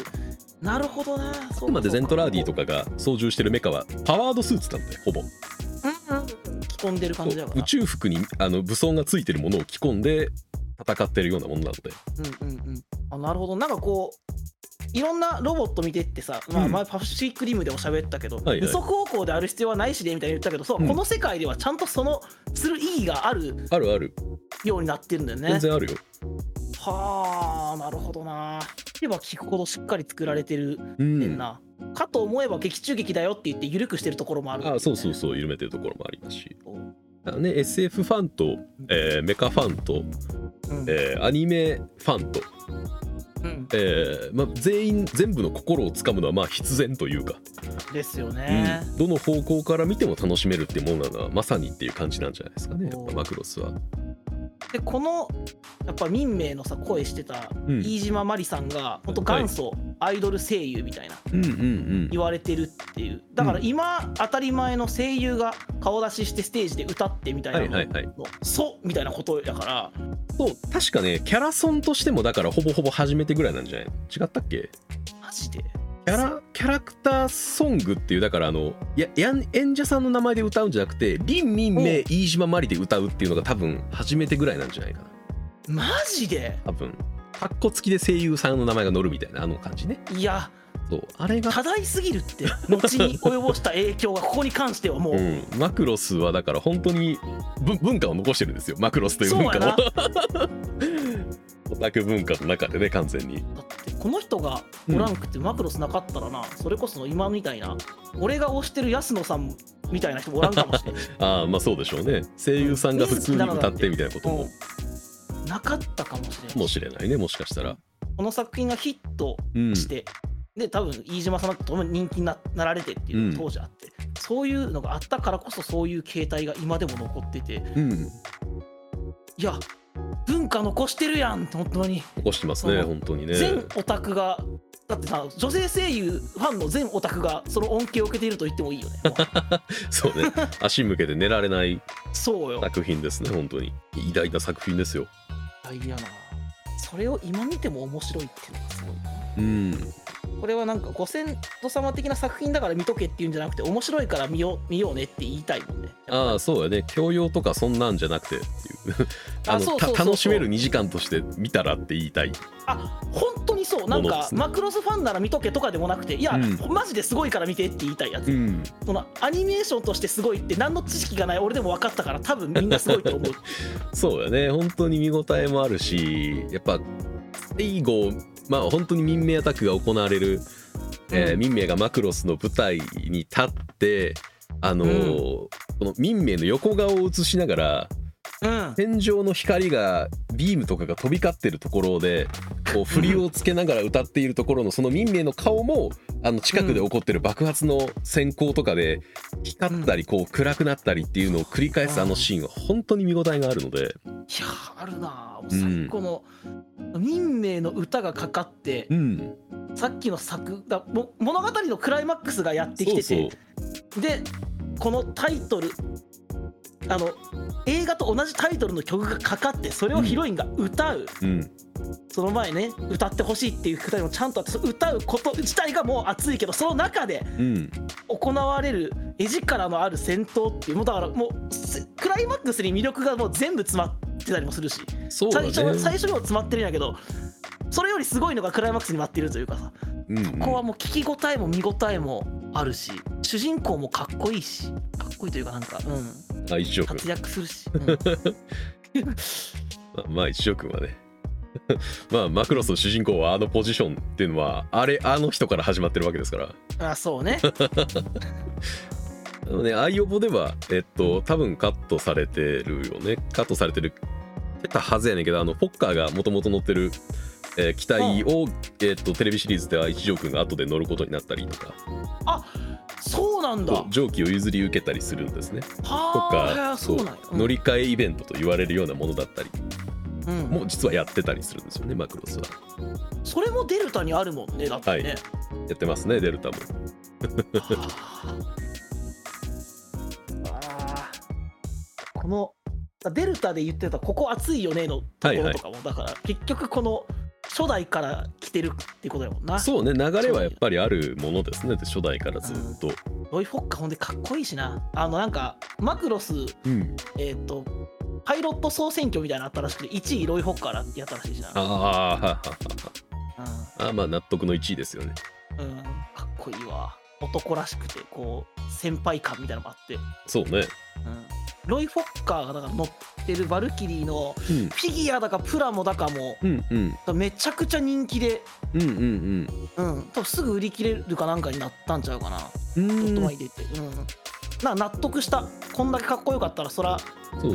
なるほどな。あくまでゼントラーディとかが操縦してるメカはパワードスーツなんでほぼ。うんうん。着込んでる感じだから。宇宙服にあの武装がついてるものを着込んで戦ってるようなものなので。うんうんうん。あなるほど。なんかこういろんなロボット見てってさ、まあ、うん。前パシフィックリムでも喋ったけど、はいはい。二足歩行である必要はないしでみたいに言ったけどそう、うんこの世界ではちゃんとそのする意義があるあるある。ようになってるんだよね。全然あるよ。はあなるほどな。聞けば聞くほどしっかり作られてるうんねん。な、かと思えば劇中劇だよって言って緩くしてるところもある。あそうそうそう緩めてるところもありますしう。ね SF ファンと、えーメカファンと、ん。えーアニメファンと、うん、えーまあ、全員全部の心をつかむのはまあ必然というか、ですよね、うん。どの方向から見ても楽しめるっていうものなのはまさにっていう感じなんじゃないですかね。やっぱマクロスは。でこのやっぱ民名のさ声してたうん。飯島まりさんが本当元祖アイドル声優みたいな言われてるっていう。だから今当たり前の声優が顔出ししてステージで歌ってみたいなの。の、はいはいはい。そうみたいなことやから。そう確かねキャラソンとしてもだからほぼほぼ初めてぐらいなんじゃない？違ったっけ？マジで？キャラキャラクターソングっていうだからあのややん演者さんの名前で歌うんじゃなくて林民名飯島まりで歌うっていうのが多分初めてぐらいなんじゃないかな。マジで？多分。カッコ付きで声優さんの名前が載るみたいなあの感じね。いやそう。あれが多大すぎるって後に及ぼした影響がここに関してはもう、うん、マクロスはだから本当に文文化を残してるんですよ。マクロスという文化を オタク文化の中でね完全に。だってこの人がおらんくてマクロスなかったらな、それこそ今みたいな俺が推してる安野さんみたいな人もおらんかもしれない ああまあそうでしょうね。声優さんが普通に歌ってみたいなことも。うん。なかったかもしれないかもしれないねもしかしたら。この作品がヒットうん。して、で多分飯島さんとともに人気にななられてっていうのが当時あって、そういうのがあったからこそそういう形態が今でも残ってて。うん。いや文化残してるやん本当に、残してますね本当にね。全オタクがだってさ女性声優ファンの全オタクがその恩恵を受けていると言ってもいいよねも そうね。足向けて寝られない作品ですね本当に。偉大な作品ですよ。大事やな。それを今見ても面白いっていうのがすごい。なうん。これはなんかご先祖様的な作品だから見とけっていうんじゃなくて面白いから見よう見ようねって言いたいもんね。ああそうやね。教養とかそんなんじゃなくてっていう。楽しめる2時間として見たらって言いたい。あ本当にそう。なんか、ね。マクロスファンなら見とけとかでもなくていや、うん。マジですごいから見てって言いたいやつ、うん。そのアニメーションとしてすごいって何の知識がない俺でも分かったから多分みんなすごいと思う。そうやね。本当に見応えもあるしやっぱ最後まあ本当に民名アタックが行われる、えーうん民名がマクロスの舞台に立ってあのーうん。この民名の横顔を映しながらうん。天井の光がビームとかが飛び交ってるところでこう振りをつけながら歌っているところのその民名の顔もあの近くで起こってる爆発の閃光とかで光ったりこう暗くなったりっていうのを繰り返すあのシーンは本当に見応えがあるので。いやあるな最高の、民名の歌がかかって、うん。さっきの作だも物語のクライマックスがやってきててでこのタイトルあの映画と同じタイトルの曲がかかってそれをヒロインが歌う、うん。その前ね歌ってほしいっていうくだりもちゃんとあってその歌うこと自体がもう熱いけどその中でうん。行われる絵力のある戦闘っていうもうだからもうせクライマックスに魅力がもう全部詰まってたりもするしね。最初最初にも詰まってるんやけどそれよりすごいのがクライマックスに待ってるというかさうんうん。ここはもう聞き応えも見応えもあるし主人公もかっこいいしかっこいいというかなんかうんあ一条くん活躍するし、うん。まあまあ一条くんはね。まあマクロスの主人公はあのポジションっていうのはあれあの人から始まってるわけですから。あそうね。あのね、アイオボでは、えっと、多分カットされてるよね。カットされてる、てたはずやねんけど、あの、ポッカーがもともと乗ってる、えー機体を、えっと、テレビシリーズでは一条くんが後で乗ることになったりとか、そうなんだ。蒸気を譲り受けたりするんですね。とはあか、そうなんや、うん。乗り換えイベントと言われるようなものだったりうん。も実はやってたりするんですよねマクロスは。それもデルタにあるもんねだってね、やってますねデルタも。あー。このデルタで言ってたここ熱いよねのところとかも、だから結局この初代から来てるってことやもんな。そうね流れはやっぱりあるものですね。で初代からずっと、ロイ・フォッカーほんでかっこいいしな。あのなんかマクロスうん、えっ、とパイロット総選挙みたいなのあったらしくて1位ロイ・フォッカーやったらしいしな。あーはははは。あまあ納得の1位ですよね。うん、うん、かっこいいわ男らしくてこう先輩感みたいなのもあって、うん、そうねロイ・フォッカーがだから乗ってるバルキリーのうんフィギュアだかプラモだかもうんうん。めちゃくちゃ人気で、うんうんうん、多分すぐ売り切れるかなんかになったんちゃうかな、うん。ちょっとうん前に出て、うん、な納得した。こんだけかっこよかったらそら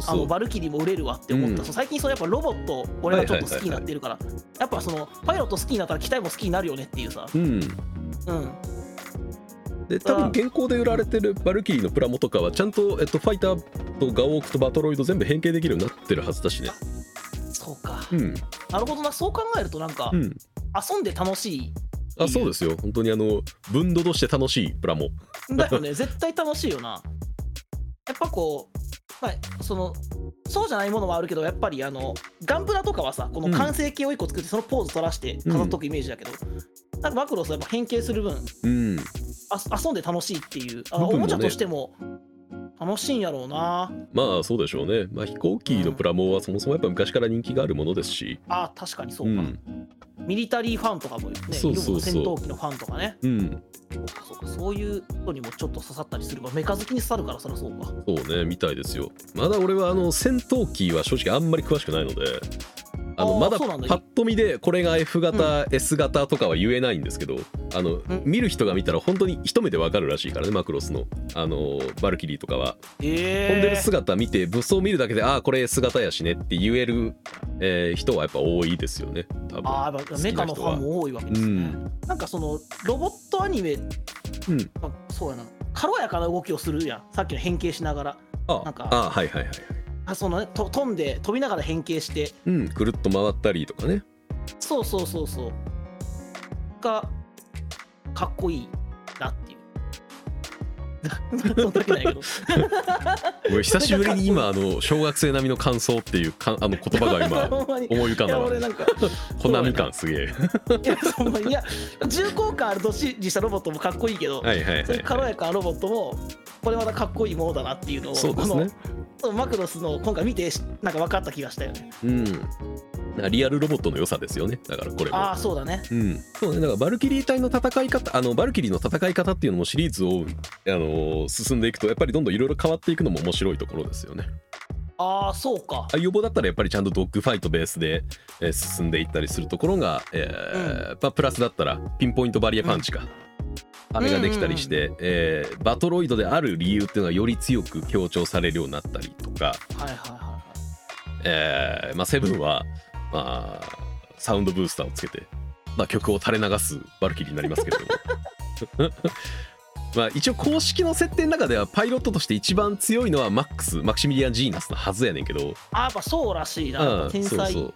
あのバルキリーも売れるわって思った、うん。最近そのやっぱロボット俺がちょっと好きになってるから、やっぱそのパイロット好きになったら機体も好きになるよねっていうさ、うん。うん、で多分現行で売られてるバルキリーのプラモとかはちゃんと、えっと、ファイターとガオークとバトロイド全部変形できるようになってるはずだしね。そうか、うん。なるほどな。そう考えるとなんか、うん。遊んで楽しい。あそうですよ。本当にあの分度として楽しいプラモ。だよね。絶対楽しいよな。やっぱこうまあそのそうじゃないものもあるけどやっぱりあのガンプラとかはさこの完成形を1個作ってそのポーズ取らして飾っとくイメージだけど、なんかマクロスはやっぱ変形する分うん。あ遊んで楽しいっていうあね。おもちゃとしても楽しいんやろうな。まあそうでしょうね、まあ、飛行機のプラモはそもそもやっぱ昔から人気があるものですし。あ確かにそううか、ん。ミリタリーファンとかもねそうそうそう。戦闘機のファンとかね。うんそうかそうかそういう人にもちょっと刺さったりする。わメカ好きに刺さるからそりゃそうか。そうねみたいですよ。まだ俺はあの戦闘機は正直あんまり詳しくないので。あのまだパッと見でこれが F 型、S 型とかは言えないんですけどあの、ん。見る人が見たら本当に一目でわかるらしいからねマクロスの。あのバルキリーとかは。え飛んでるえ姿見て武装見るだけでああこれ S 型やしねって言える、えー人はやっぱ多いですよね。多分。ああやっぱメカのファンも多いわけですね、うん。なんかそのロボットアニメ、うん。まあ、そうやな。軽やかな動きをするやん。さっきの変形しながら。あなんか。あはいはいはいあそのね。と飛んで飛びながら変形して。うんくるっと回ったりとかね。そうそうそうそう。がかっこいいなっていう。そんだけないけど俺久しぶりに今あの小学生並みの感想っていうかあの言葉が今 思い浮かんだわ俺なんかコナミ感すげえ。いや。いや重厚感あるどっしりしたロボットもかっこいいけど、はいはいはいそういう軽やかなロボットもこれまたかっこいいものだなっていうのをそうですね。マクロスの今回見てなんか分かった気がしたよね。うん。リアルロボットの良さですよね。だからこれも。ああそうだね。うん、そうねだからバルキリー隊の戦い方あのバルキリーの戦い方っていうのもシリーズを、あの進んでいくとやっぱりどんどんいろいろ変わっていくのも面白いところですよね。ああそうか。あ予防だったらやっぱりちゃんとドッグファイトベースで、えー進んでいったりするところが、えーまあ、プラスだったらピンポイントバリアパンチか、あれができたりして、えーバトロイドである理由っていうのがより強く強調されるようになったりとか、はいはいはいはい。えーまあ、セブンは、まあ、サウンドブースターをつけて、まあ、曲を垂れ流すバルキリーになりますけれども。まあ一応公式の設定の中ではパイロットとして一番強いのはマックスマクシミリアン・ジーナスのはずやねんけど、あやっぱそうらしいな、うん天才そうそう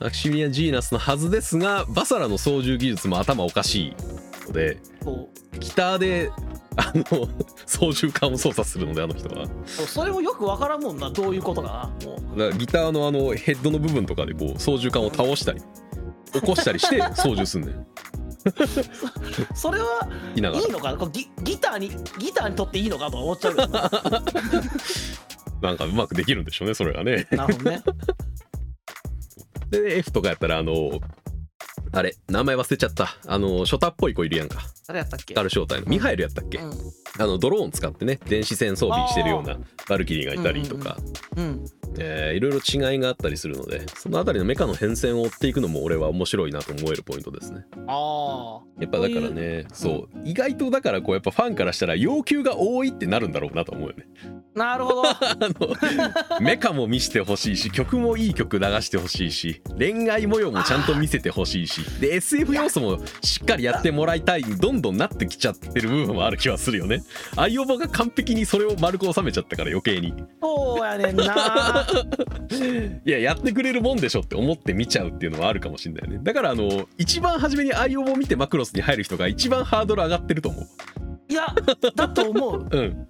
マクシミリアン・ジーナスのはずですがバサラの操縦技術も頭おかしいのでそう。ギターであの 操縦桿を操作するのであの人は。それもよくわからんもんなどういうことかなギターのあのヘッドの部分とかでこう操縦桿を倒したり起こしたりして 操縦すんねん。それはいいのか？なギギターにギターにとっていいのかと思っちゃうなんかうまくできるんでしょうねそれがね。なるほどねで F とかやったらあのあれ名前忘れちゃった。あのショタっぽい子いるやんか。誰やったっけ？ガル正体の。ミハエルやったっけ、うん。あのドローン使ってね電子戦装備してるようなバルキリーがいたりとか、うんえーいろいろ違いがあったりするのでそのあたりのメカの変遷を追っていくのも俺は面白いなと思えるポイントですね。あやっぱだからねそう。意外とだからこうやっぱファンからしたら要求が多いってなるんだろうなと思うよね。なるほど。メカも見せてほしいし曲もいい曲流してほしいし恋愛模様もちゃんと見せてほしいしで SF 要素もしっかりやってもらいたいにどんどんなってきちゃってる部分もある気はするよね。アイオボが完璧にそれを丸く収めちゃったから余計に。そうやねんないややってくれるもんでしょって思って見ちゃうっていうのはあるかもしれないね。だからあの一番初めにアイオボを見てマクロスに入る人が一番ハードル上がってると思う。いやだと思う。うん。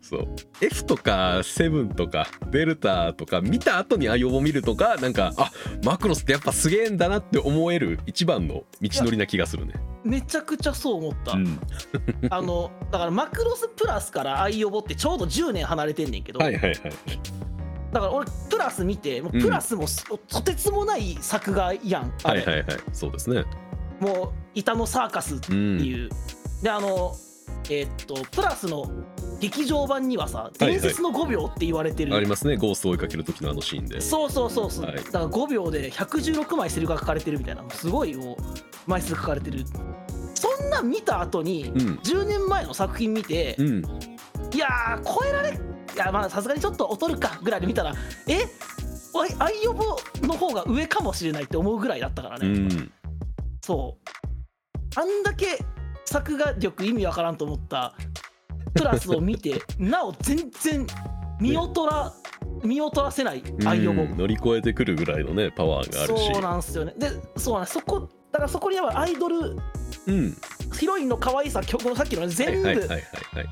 そう。F とか7とかデルタとか見た後にアイオボ見るとかなんかあマクロスってやっぱすげえんだなって思える一番の道のりな気がするね。めちゃくちゃそう思った、うん。あのだからマクロスプラスからアイオボってちょうど10年離れてんねんけど、はいはいはいだから俺プラス見てもうプラスもすとてつもない作画やん、はいはいはい。そうですね。もう板のサーカスってう。ん。いう、であのえーっとプラスの劇場版にはさいはい。伝説の5秒って言われてる、ありますね。ゴーストを追いかける時のあのシーンで。そうそうそうそう、はい。だから5秒で116枚セリフが書かれてるみたいなすごいもう枚数書かれてる。そんなん見た後に、うん。10年前の作品見て、うん。いやー超えられいやまあさすがにちょっと劣るかぐらいで見たらえ？アイアイオボの方が上かもしれないって思うぐらいだったからうね、ん。そう。あんだけ作画力意味わからんと思ったプラスを見て なお全然見劣ら見劣らせないアイオボ、うん。乗り越えてくるぐらいのねパワーがあるし。そうなんですよね。でそうなんそこだからそこにはアイドルうんヒロインの可愛さ曲のさっきのね全部、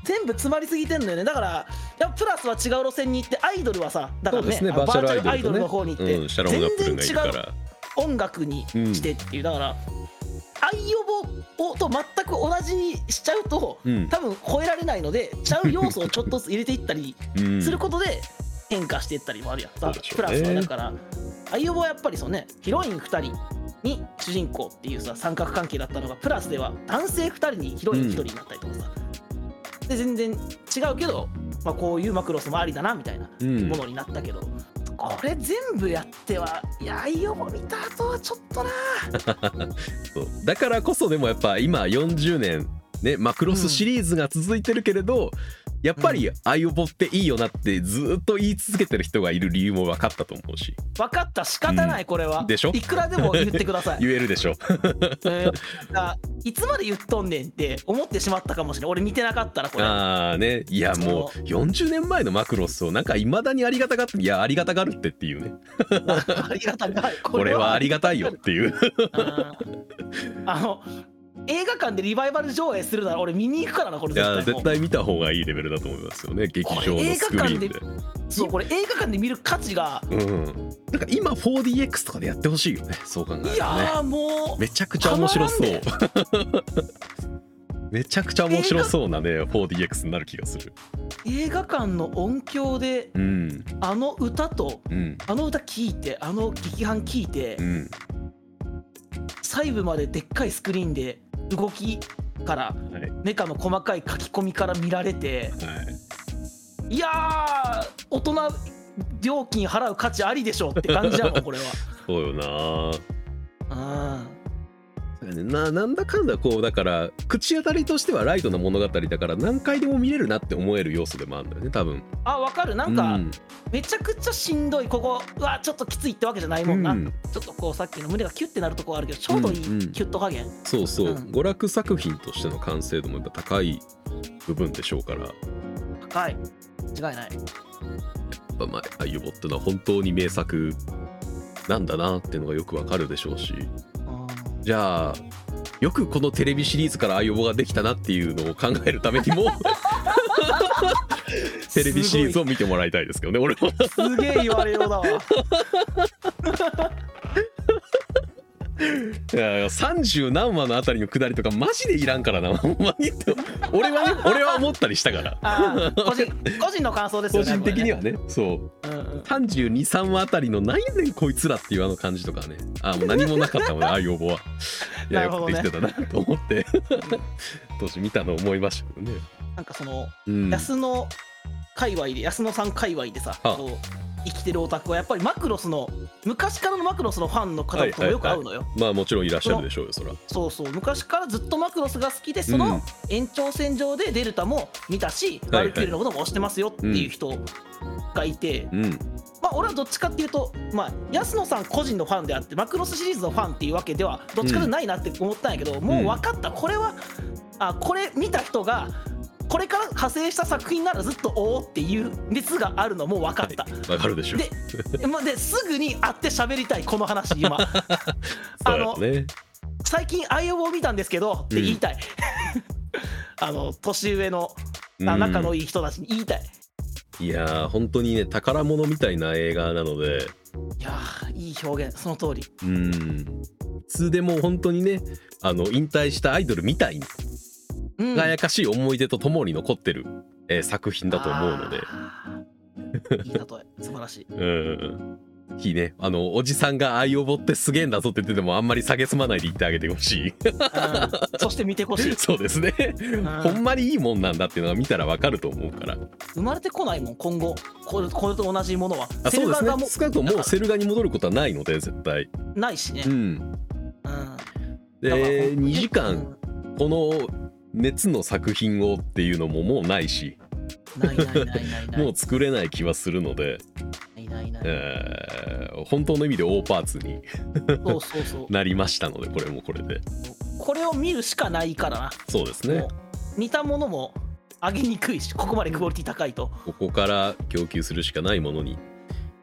全部詰まりすぎてんのよね。だからやプラスは違う路線に行ってアイドルはさだからねねバーチャルアイドルの方に行って、うん、全然違うら音楽にしてっていう、だからアイオボをと全く同じにしちゃうとうん。多分超えられないのでちゃう要素をちょっとずつ入れていったりうん。することで変化していったりもあるやん、そうでしょうね。プラスはだからアイオボはやっぱりそうねヒロイン2人に主人公っていうさ三角関係だったのがプラスでは男性2人にヒロイン1人になったりとかさ、で全然違うけど、まあ、こういうマクロスもありだなみたいなものになったけど、これ全部やってはいやアイオボ見た後はちょっとな。そう。だからこそでもやっぱ今40年ねマクロスシリーズが続いてるけれど、やっぱりアイオボっていいよなってずっと言い続けてる人がいる理由も分かったと思うし。分かった。仕方ないこれは、でしょ？いくらでも言ってください、言えるでしょ？えーあいつまで言っとんねんって思ってしまったかもしれない俺見てなかったらこれ。ああね。いやもう40年前のマクロスをなんかいまだにありがたがっていやありがたがるってっていうね。ありがたいこれは。ありがたいよっていう。あの映画館でリバイバル上映するなら俺見に行くからなこれ絶対。絶対見た方がいいレベルだと思いますよね劇場のスクリーンで。そう。これ映画館で見る価値が。うん。なんか今 4DX とかでやってほしいよねそう考えるとね。いやーもうめちゃくちゃ面白そう。ためちゃくちゃ面白そうなね 4DX になる気がする。映画館の音響でうん。あの歌とうん。あの歌聴いてあの劇伴聴いてうん。細部まででっかいスクリーンで動きからはい。メカの細かい書き込みから見られてはい。いやー大人料金払う価値ありでしょって感じやもんこれは。そうよなうんな。なんだかんだこうだから口当たりとしてはライトな物語だから何回でも見れるなって思える要素でもあるんだよね多分。あわかる。なんか、うん。めちゃくちゃしんどいここうわちょっときついってわけじゃないもんな、うん。ちょっとこうさっきの胸がキュッてなるとこはあるけどちょうどいいうんうん。キュッと加減、そうそう、うん。娯楽作品としての完成度もやっぱ高い部分でしょうから。やっ高い。違いない。ぱまあ「アイオボ」ってのは本当に名作なんだなっていうのがよくわかるでしょうし。うんじゃあよくこのテレビシリーズから「アイオボ」ができたなっていうのを考えるためにも テレビシリーズを見てもらいたいですけどね俺は。すげえ言われようだわ30何話のあたりのくだりとかマジでいらんからな。ほんまに。って俺はね俺は思ったりしたから。個人個人の感想です個よね 人的にはこね。そう。うんうん。323話あたりの何やねんこいつらっていうあの感じとかね。あもう何もなかったもんねああいう応募は。いやよくできてたなと思って。当時見たの思いましたけどね、なんかそのうん、安野界隈で安野さん界隈でさ生きてるオタクはやっぱりマクロスの昔からのマクロスのファンの方ともよく会うのよ、まあもちろんいらっしゃるでしょうよそら。そうそう。昔からずっとマクロスが好きでその延長線上でデルタも見たし、はいワルキューレのことも推してますよっていう人がいて、うん。まあ俺はどっちかっていうとまあ安野さん個人のファンであってマクロスシリーズのファンっていうわけではどっちかでないなって思ったんやけど、もう分かった。これはあこれ見た人がこれから派生した作品ならずっとおおっていう熱があるのもう分かった、わかるでしょ。うで,、まあ、ですぐに会って喋りたいこの話今。そうやね。最近「アイオボを見たんですけど」って言いたい、あの年上のあうん。仲のいい人たちに言いたい、いやー本当にね宝物みたいな映画なので。いやーいい表現その通り。うん。普通でも本当にねあの引退したアイドルみたいに。うん輝かしい思い出とともに残ってる、えー作品だと思うので。いい例え。素晴らしい。うん。いいね。あのおじさんが愛をぼってすげえんだぞって言っててもあんまり蔑まないで言ってあげてほしい。うん。そして見てほしい。そうですね。ほんまにいいもんなんだっていうのが見たらわかると思うから。生まれてこないもん今後。これこれと同じものは。あそうですね。少なくとももうセル画に戻ることはないので絶対。ないしね、うん。うん、でほん2時間この熱の作品をっていうのももうないしもう作れない気はするので、本当の意味で大パーツになりましたのでこれもこれで。これを見るしかないから。なそうですね。似たものも上げにくいしここまでクオリティ高いと、ここから供給するしかないものに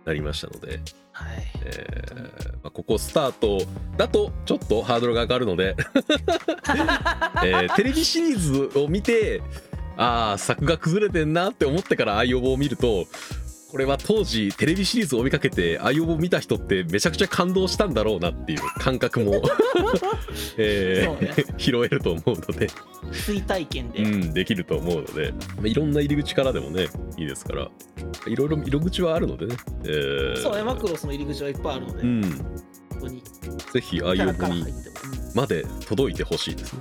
なりましたので、はい、えーまあ、ここスタートだとちょっとハードルが上がるので、えーテレビシリーズを見てああ作が崩れてんなって思ってから「愛用を見るとこれは当時テレビシリーズを追いかけて愛用を見た人ってめちゃくちゃ感動したんだろうなっていう感覚も、えーね。拾えると思うので、追体験で、うん、できると思うので、まあ、いろんな入り口からでもねいいですから。いろいろ入り口はあるのでね、えーそうねマクロスの入り口はいっぱいあるので、うん、本当に。ぜひ愛キャラ用にまで届いてほしいですね。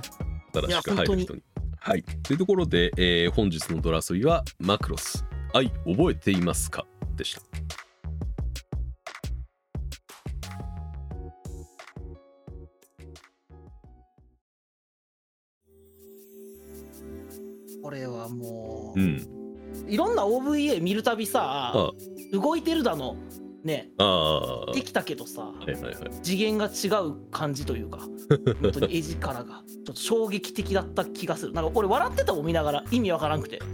新しく入る人に。はい、というところで、えー本日のドラソイはマクロス「愛覚えていますか?」でした。うんこれはもう、うん、いろんな OVA 見るたびさあ動いてるだのね。あー。できたけどさはいはいはい。次元が違う感じというか本当に絵力がちょっと衝撃的だった気がする。なんか俺笑ってたもん見ながら意味わからんくて。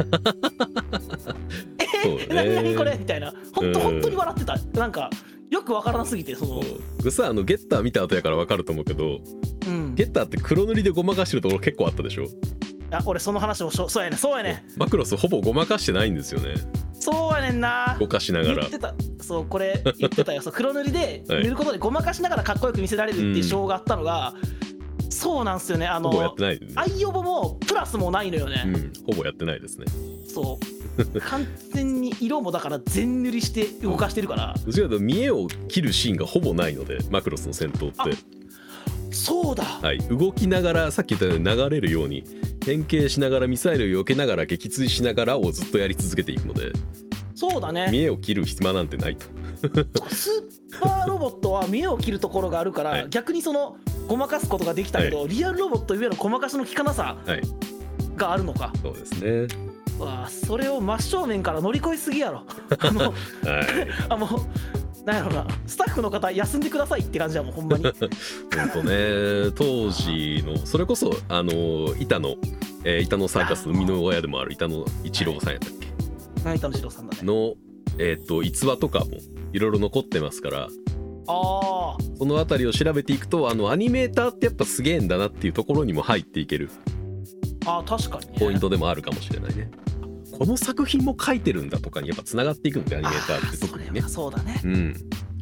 え 何ね。何これ？みたいな。本当うん。本当に笑ってた。なんかよくわからなすぎてその。僕さあのゲッター見た後やから分かると思うけどうん。ゲッターって黒塗りでごまかしてるところ結構あったでしょ？あ俺その話もしょそうやねそうやねマクロスほぼごまかしてないんですよね。そうやねんな。動かしながら。言ってた。そうこれ言ってたよ。そう黒塗りではい。塗ることでごまかしながらかっこよく見せられるっていう章があったのが、そうなんすよね。あのほぼやってない、アイオボもプラスもないのよね、うん、ほぼやってないですね。そう。完全に色もだから全塗りして動かしてるから。どちらかと見栄を切るシーンがほぼないのでマクロスの戦闘って。そうだ、はい、動きながらさっき言ったように流れるように変形しながらミサイルを避けながら撃墜しながらをずっとやり続けていくのでそうだね。見栄を切る暇なんてないと。スーパーロボットは見栄を切るところがあるから、はい。逆にそのごまかすことができたけど、リアルロボットゆえのごまかしの効かなさはいがあるのか。そうですね。わあそれを真正面から乗り越えすぎやろ。あの はい。あもうなんやろな。スタッフの方休んでくださいって感じだもんほんまに。本当ね当時のそれこそあの板の、えー板のサーカスの生みの親でもある板野一郎さんやったっけ？成田の次郎さんだね。のえっ、と逸話とかもいろいろ残ってますから。あそのあたりを調べていくとあのアニメーターってやっぱすげえんだなっていうところにも入っていける。ーあー確かにね。ポイントでもあるかもしれないね。この作品も書いてるんだとかにやっぱつながっていくのでアニメーターって特にね。そ。そうだね。うん、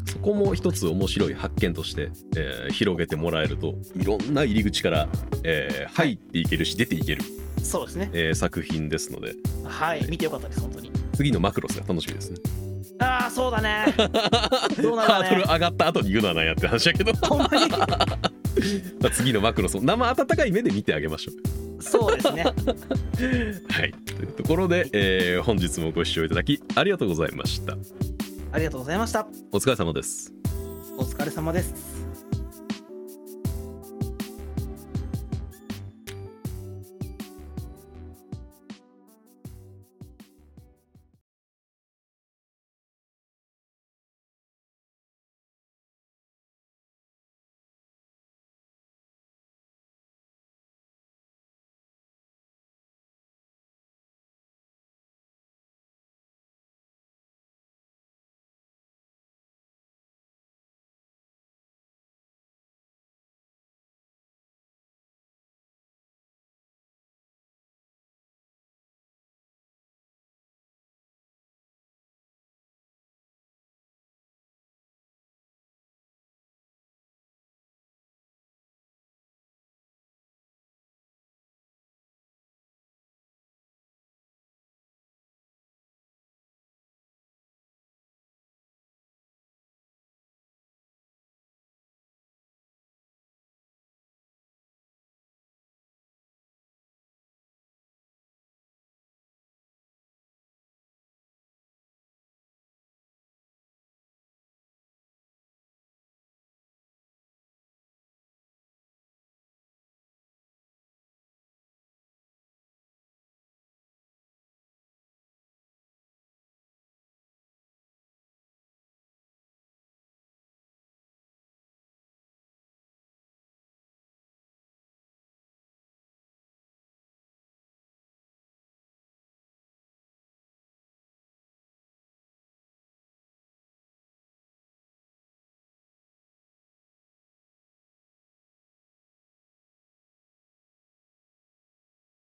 そこも一つ面白い発見として、えー広げてもらえるといろんな入り口から、えー入っていけるし出ていける、そうですね。えー作品ですので。はい。見てよかったです本当に。次のマクロスが楽しみですね。ああそうだね。どうなハードル上がった後に言うのはなんやって話だけど。次のマクロスを生温かい目で見てあげましょう。そうですね。はい、というところで、えー本日もご視聴いただきありがとうございました。あありがとうございました。お疲れ様です。お疲れ様です